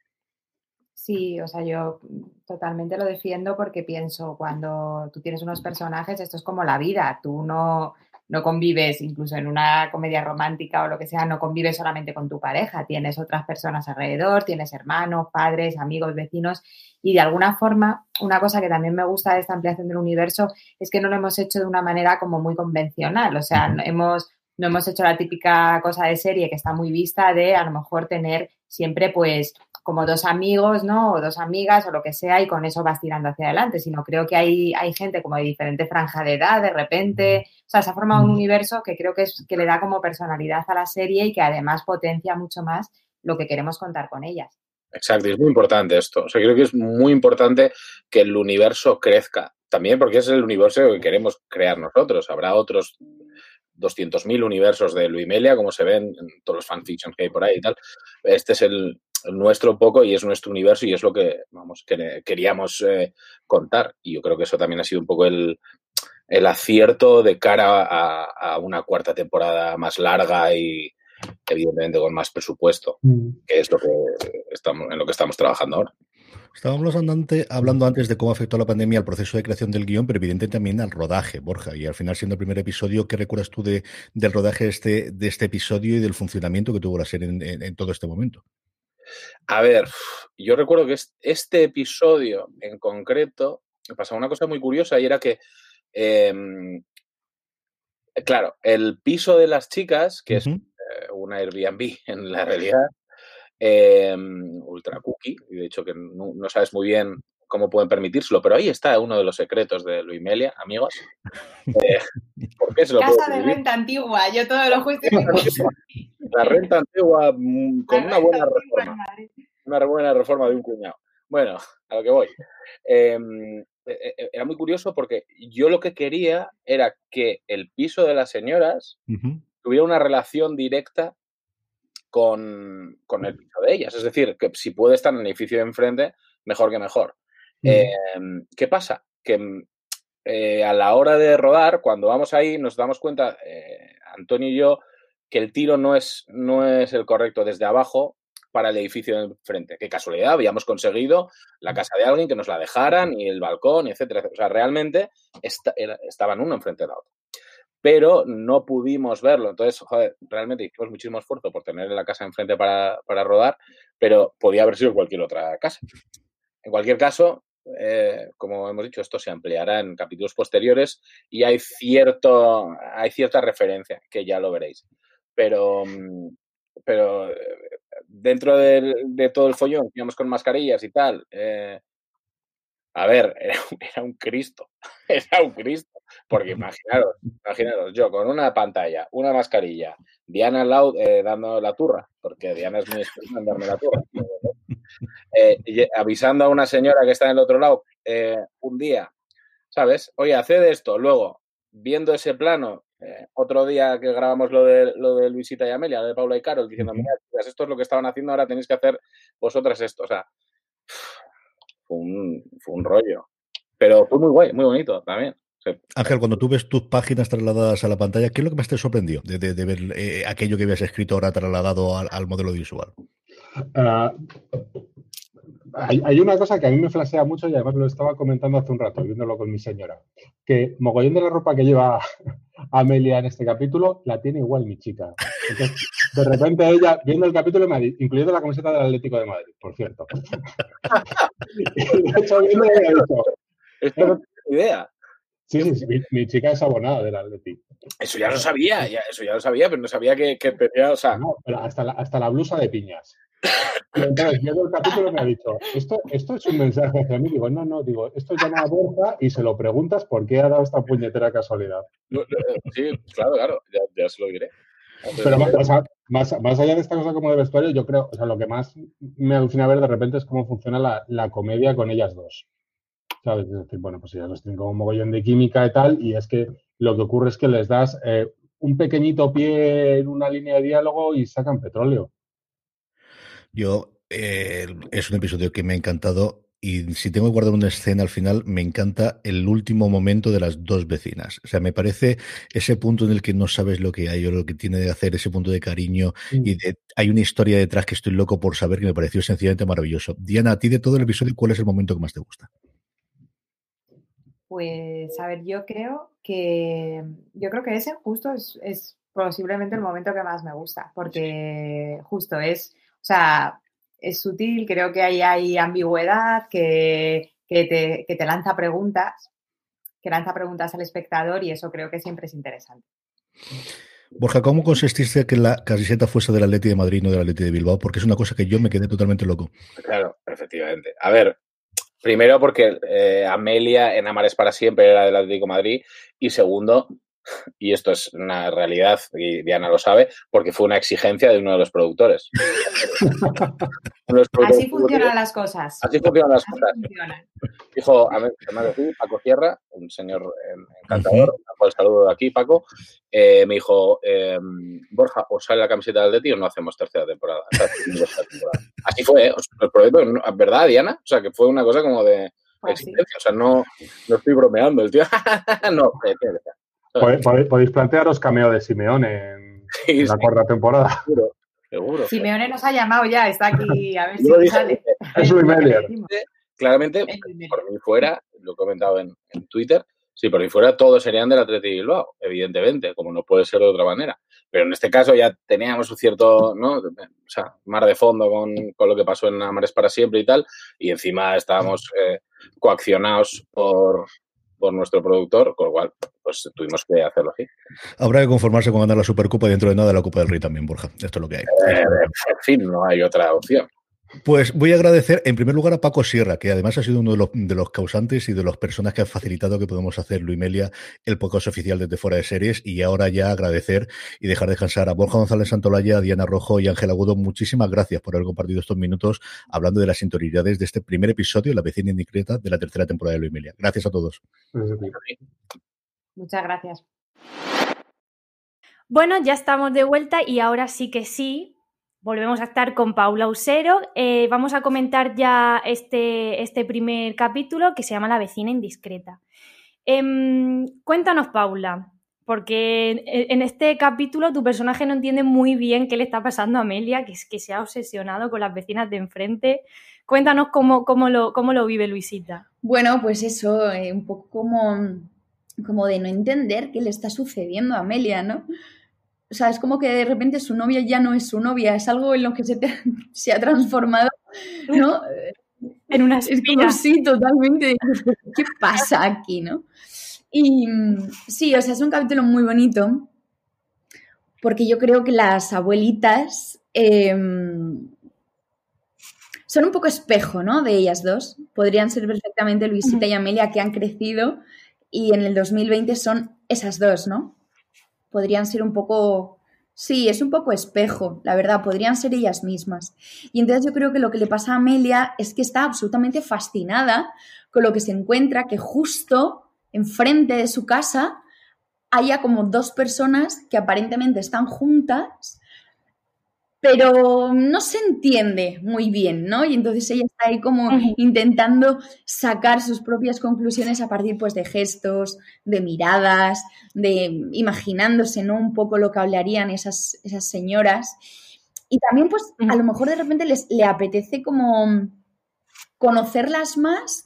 Sí, o sea, yo totalmente lo defiendo porque pienso, cuando tú tienes unos personajes, esto es como la vida, tú no, no convives, incluso en una comedia romántica o lo que sea, no convives solamente con tu pareja, tienes otras personas alrededor, tienes hermanos, padres, amigos, vecinos, y de alguna forma, una cosa que también me gusta de esta ampliación del universo es que no lo hemos hecho de una manera como muy convencional, o sea, hemos no hemos hecho la típica cosa de serie que está muy vista de a lo mejor tener siempre pues como dos amigos, ¿no? O dos amigas o lo que sea y con eso vas tirando hacia adelante, sino creo que hay, hay gente como de diferente franja de edad, de repente, o sea, se ha formado un universo que creo que, es, que le da como personalidad a la serie y que además potencia mucho más lo que queremos contar con ellas. Exacto, es muy importante esto. O sea, creo que es muy importante que el universo crezca. También porque es el universo que queremos crear nosotros. Habrá otros 200.000 universos de Luimelia, como se ven en todos los fanfictions que hay por ahí y tal. Este es el, nuestro poco y es nuestro universo y es lo que vamos que queríamos eh, contar. Y yo creo que eso también ha sido un poco el, el acierto de cara a, una cuarta temporada más larga y evidentemente con más presupuesto, mm. que es lo que estamos, en lo que estamos trabajando ahora. Estábamos hablando antes de cómo afectó la pandemia al proceso de creación del guion, pero evidentemente también al rodaje, Borja. Y al final, siendo el primer episodio, ¿qué recuerdas tú de, del rodaje de este, de este episodio y del funcionamiento que tuvo la serie en, todo este momento? A ver, yo recuerdo que este episodio en concreto me pasaba una cosa muy curiosa y era que, em, claro, el piso de las chicas, que es eh, una Airbnb en la realidad, Em, ultra cookie, y de hecho que no, sabes muy bien cómo pueden permitírselo, pero ahí está uno de los secretos de Luimelia, amigos. Eh, ¿Por qué se lo Casa de renta antigua, yo todo lo justo. La renta antigua mm, con una buena reforma. Una buena reforma de un cuñado. Bueno, a lo que voy. Em, era muy curioso porque yo lo que quería era que el piso de las señoras tuviera una relación directa con, con el piso de ellas. Es decir, que si puede estar en el edificio de enfrente, mejor que mejor. Em, ¿Qué pasa? Que mm, eh, a la hora de rodar, cuando vamos ahí, nos damos cuenta, eh, Antonio y yo, que el tiro no es, no es el correcto desde abajo para el edificio de enfrente. Qué casualidad, habíamos conseguido la casa de alguien que nos la dejaran y el balcón, etcétera. O sea, realmente estaban uno enfrente de la otra pero no pudimos verlo. Entonces, joder, realmente hicimos muchísimo esfuerzo por tener la casa enfrente para, para rodar, pero podía haber sido cualquier otra casa. En cualquier caso, eh, como hemos dicho, esto se ampliará en capítulos posteriores y hay, cierto, hay cierta referencia, que ya lo veréis. Pero, mm, pero eh, dentro de, todo el follón, íbamos con mascarillas y tal, eh, a ver, era, un Cristo, era un Cristo, porque imaginaros, imaginaros, yo con una pantalla, una mascarilla, Diana al lado eh, dando la turra, porque Diana es muy experta en darme la turra, eh, avisando a una señora que está en el otro lado un día, ¿sabes? Oye, haced esto, luego, viendo ese plano, otro día que grabamos lo de, lo de Luisita y Amelia, de Paula y Carol, diciendo, mira, esto es lo que estaban haciendo, ahora tenéis que hacer vosotras esto, o sea fue un, rollo. Pero fue muy guay, muy bonito también. Ángel, cuando tú ves tus páginas trasladadas a la pantalla, ¿qué es lo que más te sorprendió de, ver eh, aquello que habías escrito ahora trasladado al, modelo visual? Ah, hay, una cosa que a mí me flasea mucho y además lo estaba comentando hace un rato, viéndolo con mi señora, que mogollón de la ropa que lleva Amelia en este capítulo la tiene igual mi chica. de repente ella, viendo el capítulo, me incluyendo la camiseta del Atlético de Madrid, por cierto. de hecho, viendo me ha dicho, esto no tengo idea. Sí, sí, mi, chica es abonada del Atlético. Eso ya lo sabía, eso ya lo sabía, pero no sabía que, que o sea... No, pero hasta la, hasta la blusa de piñas. Entonces, viendo el capítulo me ha dicho, ¿esto, esto es un mensaje hacia mí. Digo, no, no, digo, esto llama a Borja y se lo preguntas por qué ha dado esta puñetera casualidad. Sí, claro, claro, ya, se lo diré. Pero más, más, allá de esta cosa como de vestuario, yo creo, o sea, lo que más me alucina ver de repente es cómo funciona la, la comedia con ellas dos. ¿Sabes? Es decir, bueno, pues ellas dos tienen como un mogollón de química y tal, y es que lo que ocurre es que les das eh, un pequeñito pie en una línea de diálogo y sacan petróleo. Yo, eh, es un episodio que me ha encantado y si tengo que guardar una escena al final, me encanta el último momento de las dos vecinas. O sea, me parece ese punto en el que no sabes lo que hay o lo que tiene de hacer, ese punto de cariño y de, hay una historia detrás que estoy loco por saber que me pareció sencillamente maravilloso. Diana, a ti de todo el episodio, ¿cuál es el momento que más te gusta? Pues, a ver, yo creo que yo creo que ese justo es, es posiblemente el momento que más me gusta, porque justo es, o sea, es sutil, creo que ahí hay ambigüedad, que, que, te, que te lanza preguntas, que lanza preguntas al espectador y eso creo que siempre es interesante. Borja, ¿cómo consististe que la camiseta fuese del Atleti de Madrid y no del Atleti de Bilbao? Porque es una cosa que yo me quedé totalmente loco. Claro, efectivamente. A ver, primero porque eh, Amelia en Amares para siempre era del Atlético de Madrid y segundo, y esto es una realidad y Diana lo sabe, porque fue una exigencia de uno de los productores. así funcionan las cosas. Así funcionan las cosas. Dijo, a decir, Paco Sierra, un señor encantador, uh saludo de aquí, Paco, eh, me dijo, em, Borja, o sale la camiseta del de o no hacemos tercera temporada. Así fue, ¿eh? el proyecto, ¿verdad, Diana? O sea, que fue una cosa como de pues exigencia, o sea, no, no estoy bromeando, el tío, no, Podéis, plantearos cameo de Simeone en, la cuarta temporada. Seguro, Simeone nos ha llamado ya, está aquí, a ver si sale. Es Luis Claramente, por mí fuera, lo he comentado en, Twitter, si por mí fuera todos serían del Atleti Bilbao, evidentemente, como no puede ser de otra manera. Pero en este caso ya teníamos un cierto, ¿no? O sea, mar de fondo con, lo que pasó en Amares para siempre y tal, y encima estábamos eh, coaccionados por, por nuestro productor, con lo cual pues tuvimos que hacerlo así. Habrá que conformarse con ganar la Supercopa y dentro de nada la Copa del Rey también, Borja. Esto es lo que hay. Eh, en fin, no hay otra opción. Pues voy a agradecer en primer lugar a Paco Sierra, que además ha sido uno de los, causantes y de las personas que han facilitado que podamos hacer Luimelia, el podcast oficial desde fuera de series. Y ahora ya agradecer y dejar descansar a Borja González Santolaya, a Diana Rojo y Ángel Agudo. Muchísimas gracias por haber compartido estos minutos hablando de las interioridades de este primer episodio, La vecina indiscreta, de la tercera temporada de Luimelia. Gracias a todos. Muchas gracias. Bueno, ya estamos de vuelta y ahora sí que sí, Volvemos a estar con Paula Usero. Eh, vamos a comentar ya este, este, primer capítulo que se llama La vecina indiscreta. Em, cuéntanos, Paula, porque en este capítulo tu personaje no entiende muy bien qué le está pasando a Amelia, que, es, que se ha obsesionado con las vecinas de enfrente. Cuéntanos cómo, cómo, lo, cómo lo vive Luisita. Bueno, pues eso, eh, un poco como, como de no entender qué le está sucediendo a Amelia, ¿no? O sea, es como que de repente su novia ya no es su novia, es algo en lo que se, se ha transformado, ¿no? En una Es como, sí, totalmente. ¿Qué pasa aquí, no? Y sí, o sea, es un capítulo muy bonito porque yo creo que las abuelitas em, son un poco espejo, ¿no? De ellas dos. Podrían ser perfectamente Luisita y Amelia que han crecido y en el 2020 son esas dos, ¿no? Podrían ser un poco, sí, es un poco espejo, la verdad, podrían ser ellas mismas. Y entonces yo creo que lo que le pasa a Amelia es que está absolutamente fascinada con lo que se encuentra, que justo enfrente de su casa haya como dos personas que aparentemente están juntas, pero no se entiende muy bien, ¿no? Y entonces ella está ahí como intentando sacar sus propias conclusiones a partir pues de gestos, de miradas, de imaginándose, ¿no? Un poco lo que hablarían esas, esas señoras. Y también pues a lo mejor de repente les, le apetece como conocerlas más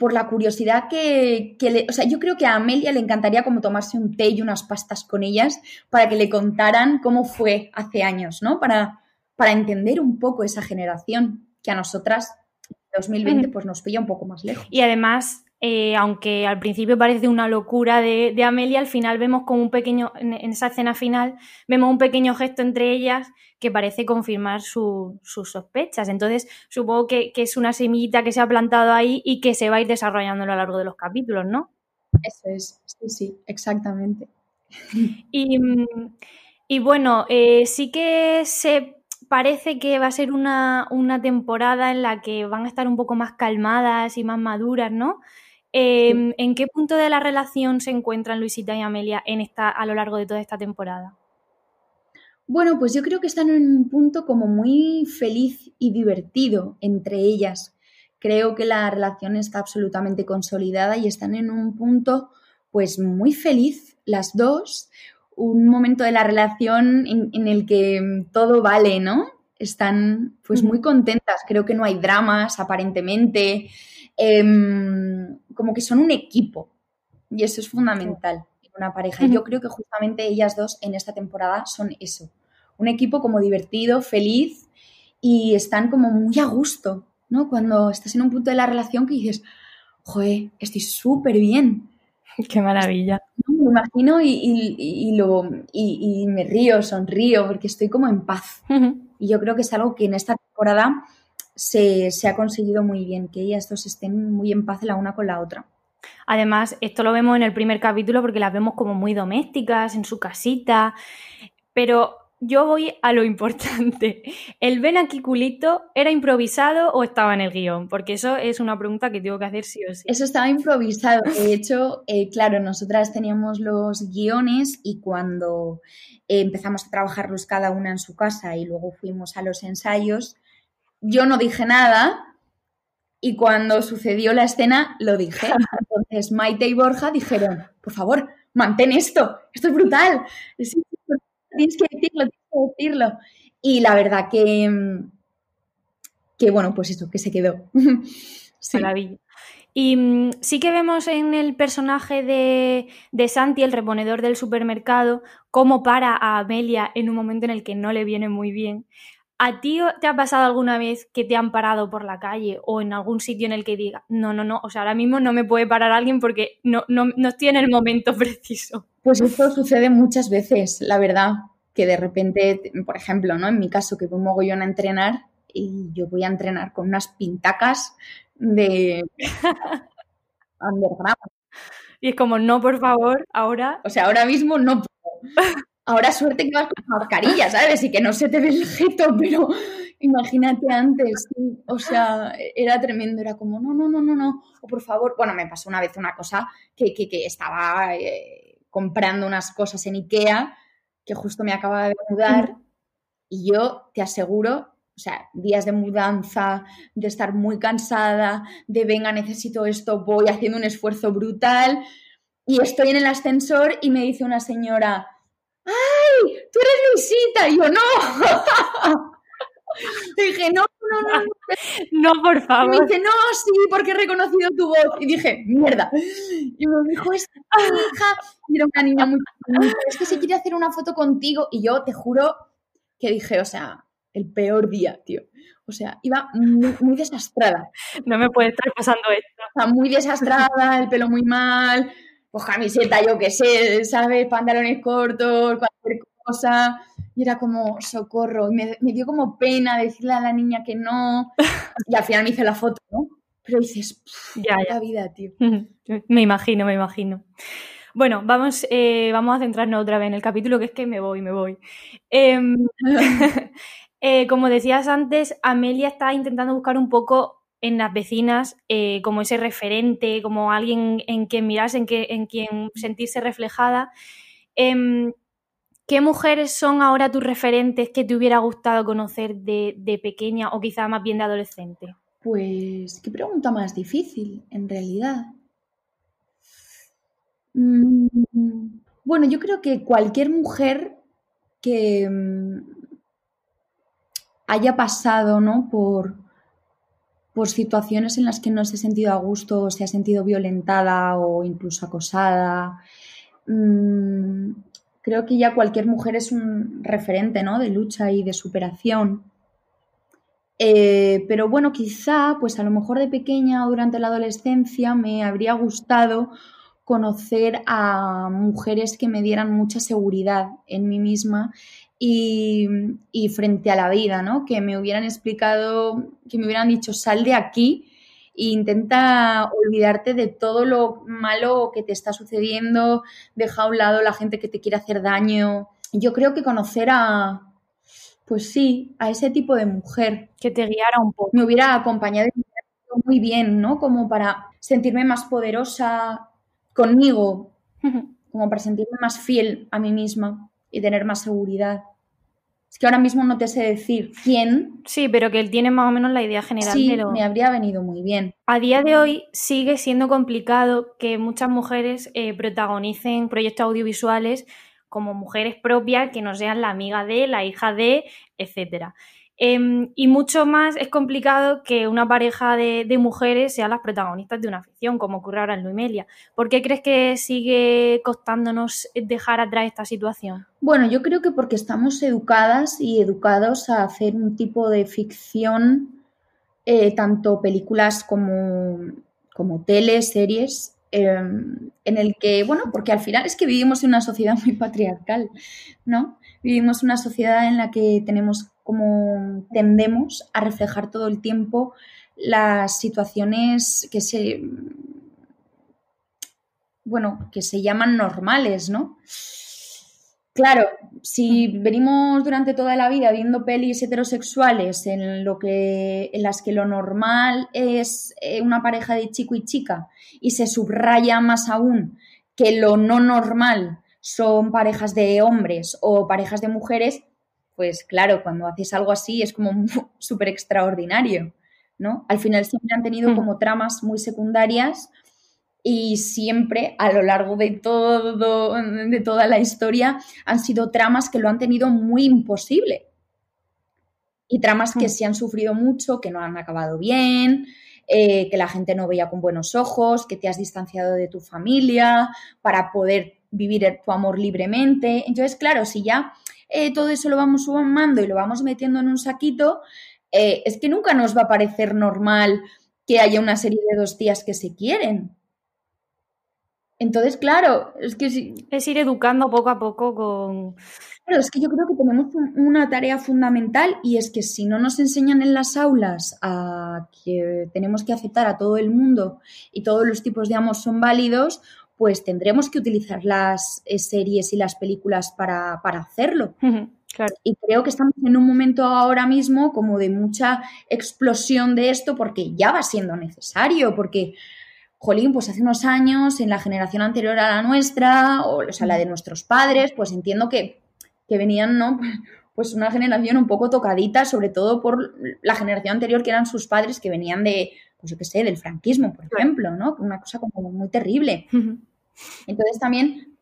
por la curiosidad que, le... O sea, yo creo que a Amelia le encantaría como tomarse un té y unas pastas con ellas para que le contaran cómo fue hace años, ¿no? Para, para entender un poco esa generación que a nosotras, en 2020, pues nos pilla un poco más lejos. Y además, eh, aunque al principio parece una locura de, Amelia, al final vemos como un pequeño, en, esa escena final, vemos un pequeño gesto entre ellas que parece confirmar sus sospechas. Entonces, supongo que, es una semillita que se ha plantado ahí y que se va a ir desarrollando a lo largo de los capítulos, ¿no? Eso es, sí, sí, exactamente. Y, bueno, eh, sí que se parece que va a ser una, una temporada en la que van a estar un poco más calmadas y más maduras, ¿no? Em, ¿En qué punto de la relación se encuentran Luisita y Amelia en esta, a lo largo de toda esta temporada? Bueno, pues yo creo que están en un punto como muy feliz y divertido entre ellas. Creo que la relación está absolutamente consolidada y están en un punto pues muy feliz las dos. Un momento de la relación en, en el que todo vale, ¿no? Están pues muy contentas. Creo que no hay dramas aparentemente. Em, como que son un equipo. Y eso es fundamental en una pareja. Y yo creo que justamente ellas dos en esta temporada son eso. Un equipo como divertido, feliz y están como muy a gusto, ¿no? Cuando estás en un punto de la relación que dices, joder, estoy súper bien. Qué maravilla. Me imagino y, lo, y, me río, sonrío, porque estoy como en paz. Y yo creo que es algo que en esta temporada se, se, ha conseguido muy bien, que ellas dos estén muy en paz la una con la otra. Además, esto lo vemos en el primer capítulo porque las vemos como muy domésticas, en su casita, pero yo voy a lo importante. ¿El ven aquí culito era improvisado o estaba en el guion? Porque eso es una pregunta que tengo que hacer sí o sí. Eso estaba improvisado. De hecho, eh, claro, nosotras teníamos los guiones y cuando eh, empezamos a trabajarlos cada una en su casa y luego fuimos a los ensayos, yo no dije nada y cuando sucedió la escena lo dije. Entonces Maite y Borja dijeron, por favor, mantén esto, esto es brutal tienes que decirlo, tienes que decirlo. Y la verdad que, que bueno, pues eso, que se quedó. Maravilla. Y mm, sí que vemos en el personaje de, de, Santi, el reponedor del supermercado, cómo para a Amelia en un momento en el que no le viene muy bien. ¿A ti te ha pasado alguna vez que te han parado por la calle o en algún sitio en el que diga, no, no, no, o sea, ahora mismo no me puede parar alguien porque no, no, no estoy en el momento preciso? Pues esto sucede muchas veces, la verdad, que de repente, por ejemplo, ¿no? En mi caso, que voy mogollón a entrenar y yo voy a entrenar con unas pintacas de underground. Y es como, no, por favor, ahora. O sea, ahora mismo no puedo. Ahora suerte que vas con mascarilla, ¿sabes? Y que no se te ve el jeto, pero imagínate antes, o sea, era tremendo, era como, no, no, no, no, no, o por favor, bueno, me pasó una vez una cosa que, que, que estaba eh, comprando unas cosas en Ikea, que justo me acaba de mudar, y yo te aseguro, o sea, días de mudanza, de estar muy cansada, de venga, necesito esto, voy haciendo un esfuerzo brutal, y estoy en el ascensor y me dice una señora, ¡ay! ¡Tú eres Luisita! Y yo, ¡no! dije, no, no, no, no. No, por favor. Y me dice, no, sí, porque he reconocido tu voz. Y dije, mierda. Y me dijo, es hija. Y era una niña muy Es que se quiere hacer una foto contigo. Y yo te juro que dije, o sea, el peor día, tío. O sea, iba muy, muy desastrada. No me puede estar pasando esto. O sea, muy desastrada, el pelo muy mal, pues camiseta, yo qué sé, ¿sabes? Pantalones cortos, cualquier cosa. Y era como, socorro. Y me, dio como pena decirle a la niña que no. Y al final me hice la foto, ¿no? Pero dices, ya, ya. la vida, tío. Me imagino, me imagino. Bueno, vamos, eh, vamos a centrarnos otra vez en el capítulo, que es que me voy, me voy. Em, eh, como decías antes, Amelia está intentando buscar un poco en las vecinas eh, como ese referente, como alguien en quien mirarse, en, que, en quien sentirse reflejada. Em, ¿Qué mujeres son ahora tus referentes que te hubiera gustado conocer de, pequeña o quizá más bien de adolescente? Pues qué pregunta más difícil, en realidad. Mm, bueno, yo creo que cualquier mujer que mm, haya pasado ¿no? por, por situaciones en las que no se ha sentido a gusto, o se ha sentido violentada o incluso acosada, mm, creo que ya cualquier mujer es un referente ¿no? de lucha y de superación. Eh, pero bueno, quizá, pues a lo mejor de pequeña o durante la adolescencia me habría gustado conocer a mujeres que me dieran mucha seguridad en mí misma y, y, frente a la vida, ¿no? Que me hubieran explicado, que me hubieran dicho, sal de aquí intenta olvidarte de todo lo malo que te está sucediendo, deja a un lado la gente que te quiere hacer daño. Yo creo que conocer a, pues sí, a ese tipo de mujer. Que te guiara un poco. Me hubiera acompañado muy bien, ¿no? Como para sentirme más poderosa conmigo, como para sentirme más fiel a mí misma y tener más seguridad. Es que ahora mismo no te sé decir quién. Sí, pero que él tiene más o menos la idea general sí, me habría venido muy bien. A día de hoy sigue siendo complicado que muchas mujeres eh, protagonicen proyectos audiovisuales como mujeres propias que no sean la amiga de, la hija de, etcétera. Em, y mucho más es complicado que una pareja de, mujeres sean las protagonistas de una ficción, como ocurre ahora en Luimelia. ¿Por qué crees que sigue costándonos dejar atrás esta situación? Bueno, yo creo que porque estamos educadas y educados a hacer un tipo de ficción, eh, tanto películas como, como tele, series, em, en el que, bueno, porque al final es que vivimos en una sociedad muy patriarcal, ¿no? Vivimos en una sociedad en la que tenemos como tendemos a reflejar todo el tiempo las situaciones que se bueno, que se llaman normales, ¿no? Claro, si venimos durante toda la vida viendo pelis heterosexuales en, lo que, en las que lo normal es eh, una pareja de chico y chica y se subraya más aún que lo no normal son parejas de hombres o parejas de mujeres, pues claro, cuando haces algo así es como súper extraordinario, ¿no? Al final siempre han tenido hmm. como tramas muy secundarias y siempre a lo largo de todo de toda la historia han sido tramas que lo han tenido muy imposible y tramas que hmm. se han sufrido mucho que no han acabado bien eh, que la gente no veía con buenos ojos que te has distanciado de tu familia para poder vivir tu amor libremente entonces claro si ya eh, todo eso lo vamos sumando y lo vamos metiendo en un saquito eh, es que nunca nos va a parecer normal que haya una serie de dos días que se quieren entonces, claro, es que sí. Es ir educando poco a poco con. Claro, es que yo creo que tenemos una tarea fundamental y es que si no nos enseñan en las aulas a que tenemos que aceptar a todo el mundo y todos los tipos de amos son válidos, pues tendremos que utilizar las eh, series y las películas para, hacerlo. Claro. Y creo que estamos en un momento ahora mismo como de mucha explosión de esto porque ya va siendo necesario, porque jolín, pues hace unos años, en la generación anterior a la nuestra, o, sea, la de nuestros padres, pues entiendo que, venían, ¿no? Pues una generación un poco tocadita, sobre todo por la generación anterior, que eran sus padres, que venían de, pues yo qué sé, del franquismo, por ejemplo, ¿no? Una cosa como muy terrible. Entonces también,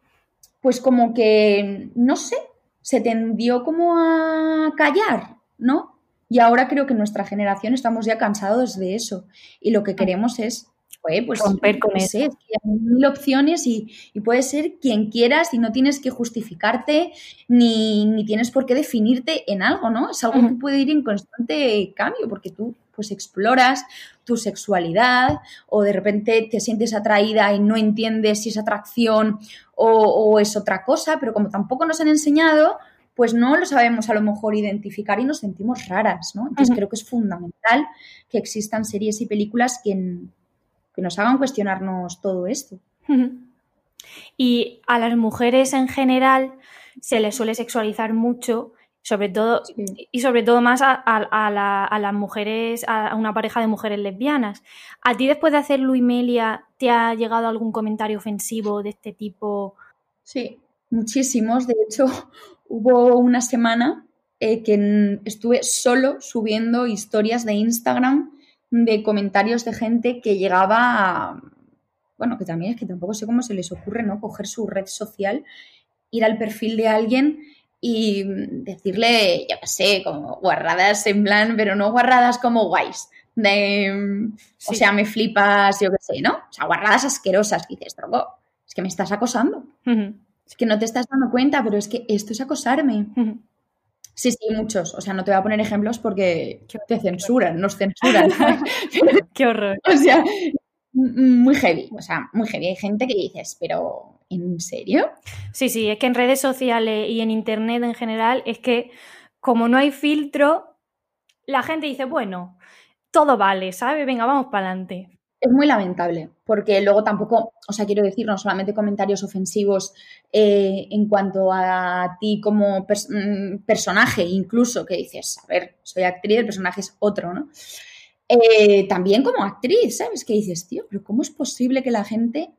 pues como que, no sé, se tendió como a callar, ¿no? Y ahora creo que nuestra generación estamos ya cansados de eso. Y lo que queremos es pues romper con eso. hay mil opciones y, y puede ser quien quieras y no tienes que justificarte ni, ni, tienes por qué definirte en algo, ¿no? Es algo que puede ir en constante cambio porque tú pues exploras tu sexualidad o de repente te sientes atraída y no entiendes si es atracción o, o es otra cosa, pero como tampoco nos han enseñado, pues no lo sabemos a lo mejor identificar y nos sentimos raras, ¿no? Entonces creo que es fundamental que existan series y películas que, que nos hagan cuestionarnos todo esto. Y a las mujeres en general se les suele sexualizar mucho, sobre todo, y sobre todo más a, las mujeres, a una pareja de mujeres lesbianas. ¿A ti después de hacer Luimelia te ha llegado algún comentario ofensivo de este tipo? Sí, muchísimos. De hecho, hubo una semana eh, que estuve solo subiendo historias de Instagram de comentarios de gente que llegaba a, bueno, que también es que tampoco sé cómo se les ocurre, ¿no? Coger su red social, ir al perfil de alguien y decirle, yo qué sé, como guarradas en plan, pero no guarradas como guays. De, O sea, me flipas, yo qué sé, ¿no? O sea, guarradas asquerosas. Y dices, es que me estás acosando. Es que no te estás dando cuenta, pero es que esto es acosarme. Sí, sí, muchos. O sea, no te voy a poner ejemplos porque te censuran, nos censuran. Qué horror. O sea, muy heavy. O sea, muy heavy. Hay gente que dices, pero ¿en serio? Sí, sí, es que en redes sociales y en internet en general es que como no hay filtro, la gente dice, bueno, todo vale, ¿sabes? Venga, vamos para adelante es muy lamentable, porque luego tampoco, o sea, quiero decir, no solamente comentarios ofensivos eh, en cuanto a ti como mm, personaje, incluso que dices, a ver, soy actriz, el personaje es otro, ¿no? Eh, también como actriz, ¿sabes? Que dices, tío, pero ¿cómo es posible que la gente,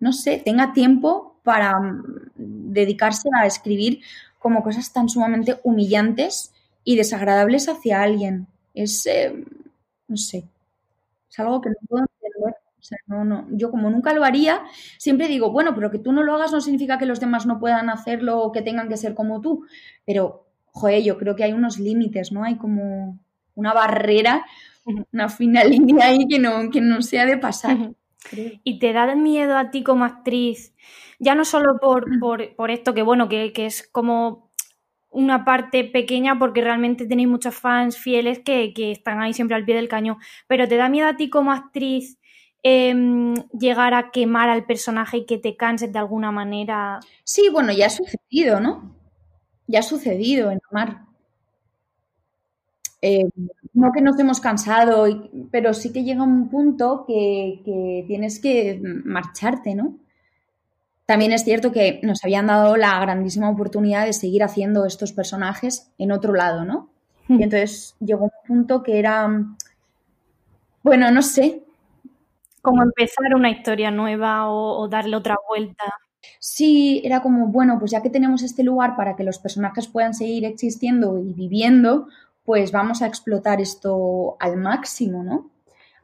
no sé, tenga tiempo para mm, dedicarse a escribir como cosas tan sumamente humillantes y desagradables hacia alguien? Es, eh, no sé, es algo que no puedo entender. O sea, no, no. Yo como nunca lo haría, siempre digo, bueno, pero que tú no lo hagas no significa que los demás no puedan hacerlo o que tengan que ser como tú. Pero joder, yo creo que hay unos límites, ¿no? Hay como una barrera, una fina línea ahí que no, que no se ha de pasar. ¿Y te da miedo a ti como actriz? Ya no solo por, por, esto, que bueno, que, que, es como una parte pequeña porque realmente tenéis muchos fans fieles que, que, están ahí siempre al pie del cañón, pero ¿te da miedo a ti como actriz Em, llegar a quemar al personaje y que te canses de alguna manera. Sí, bueno, ya ha sucedido, ¿no? Ya ha sucedido en Omar. Eh, no que nos hemos cansado, pero sí que llega un punto que, que, tienes que marcharte, ¿no? También es cierto que nos habían dado la grandísima oportunidad de seguir haciendo estos personajes en otro lado, ¿no? Y hmm. entonces llegó un punto que era, bueno, no sé, como empezar una historia nueva o, darle otra vuelta. Sí, era como, bueno, pues ya que tenemos este lugar para que los personajes puedan seguir existiendo y viviendo, pues vamos a explotar esto al máximo, ¿no?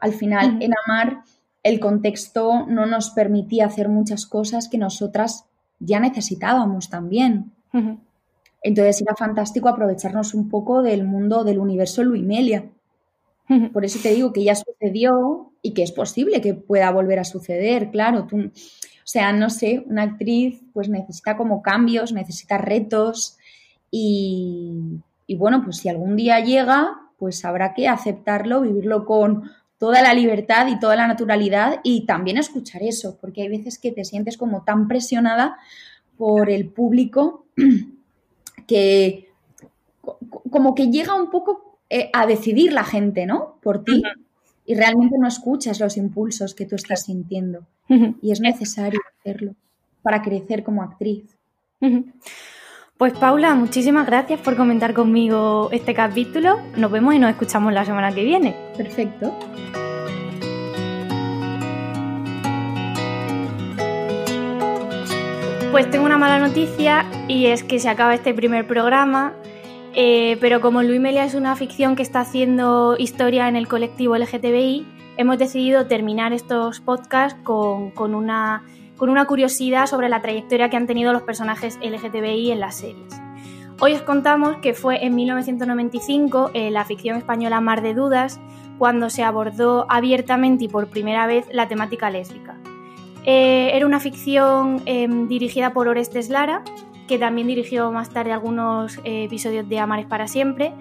Al final, en Amar, el contexto no nos permitía hacer muchas cosas que nosotras ya necesitábamos también. Entonces era fantástico aprovecharnos un poco del mundo del universo Luimelia. Por eso te digo que ya sucedió y que es posible que pueda volver a suceder, claro. Tú, o sea, no sé, una actriz pues necesita como cambios, necesita retos y, y bueno, pues si algún día llega, pues habrá que aceptarlo, vivirlo con toda la libertad y toda la naturalidad y también escuchar eso, porque hay veces que te sientes como tan presionada por el público que como que llega un poco eh, a decidir la gente, ¿no? Por ti. Y realmente no escuchas los impulsos que tú estás sintiendo. Y es necesario hacerlo para crecer como actriz. Pues Paula, muchísimas gracias por comentar conmigo este capítulo. Nos vemos y nos escuchamos la semana que viene. Perfecto. Pues tengo una mala noticia y es que se acaba este primer programa eh, pero como Luis Melia es una ficción que está haciendo historia en el colectivo LGTBI, hemos decidido terminar estos podcasts con, una, curiosidad sobre la trayectoria que han tenido los personajes LGTBI en las series. Hoy os contamos que fue en 1995 en la ficción española Mar de Dudas cuando se abordó abiertamente y por primera vez la temática lésbica. Eh, era una ficción em, dirigida por Orestes Lara que también dirigió más tarde algunos eh, episodios de Amares para siempre.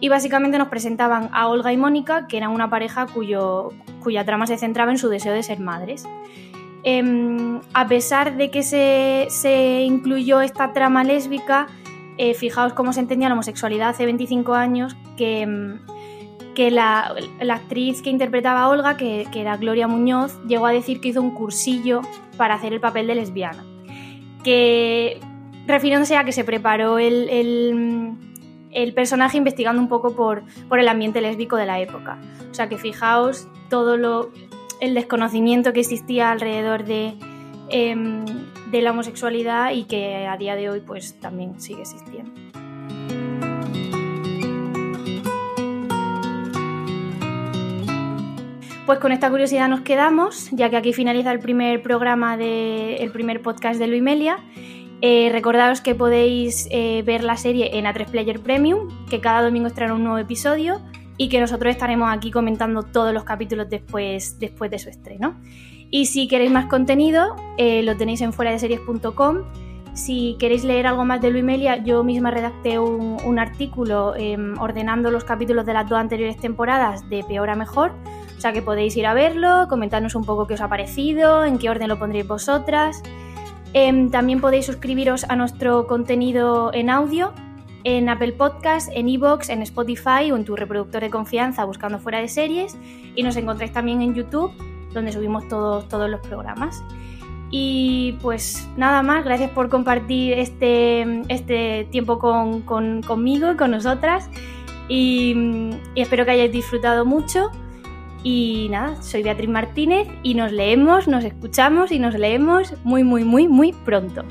Y básicamente nos presentaban a Olga y Mónica, que eran una pareja cuyo, cuya trama se centraba en su deseo de ser madres. Em, a pesar de que se, incluyó esta trama lésbica, eh, fijaos cómo se entendía la homosexualidad hace 25 años, que, em, que la, actriz que interpretaba a Olga, que, que era Gloria Muñoz, llegó a decir que hizo un cursillo para hacer el papel de lesbiana. Que refiriéndose a que se preparó el, personaje investigando un poco por, el ambiente lésbico de la época. O sea que fijaos todo lo, el desconocimiento que existía alrededor de, em, de la homosexualidad y que a día de hoy pues también sigue existiendo. Pues con esta curiosidad nos quedamos, ya que aquí finaliza el primer programa de el primer podcast de Luimelia eh, recordaros que podéis eh, ver la serie en A3 Player Premium, que cada domingo estará un nuevo episodio y que nosotros estaremos aquí comentando todos los capítulos después, después de su estreno. Y si queréis más contenido, eh, lo tenéis en fuera de series.com. Si queréis leer algo más de Luimelia, yo misma redacté un, artículo em, ordenando los capítulos de las dos anteriores temporadas de peor a mejor. O sea que podéis ir a verlo, comentarnos un poco qué os ha parecido, en qué orden lo pondréis vosotras. Em, también podéis suscribiros a nuestro contenido en audio en Apple Podcasts, en Evox, en Spotify o en tu reproductor de confianza buscando fuera de series. Y nos encontráis también en YouTube, donde subimos todos, todos los programas. Y pues nada más, gracias por compartir este, este tiempo con, conmigo y con nosotras. y espero que hayáis disfrutado mucho. Y nada, soy Beatriz Martínez y nos leemos, nos escuchamos y nos leemos muy, muy, muy, muy pronto.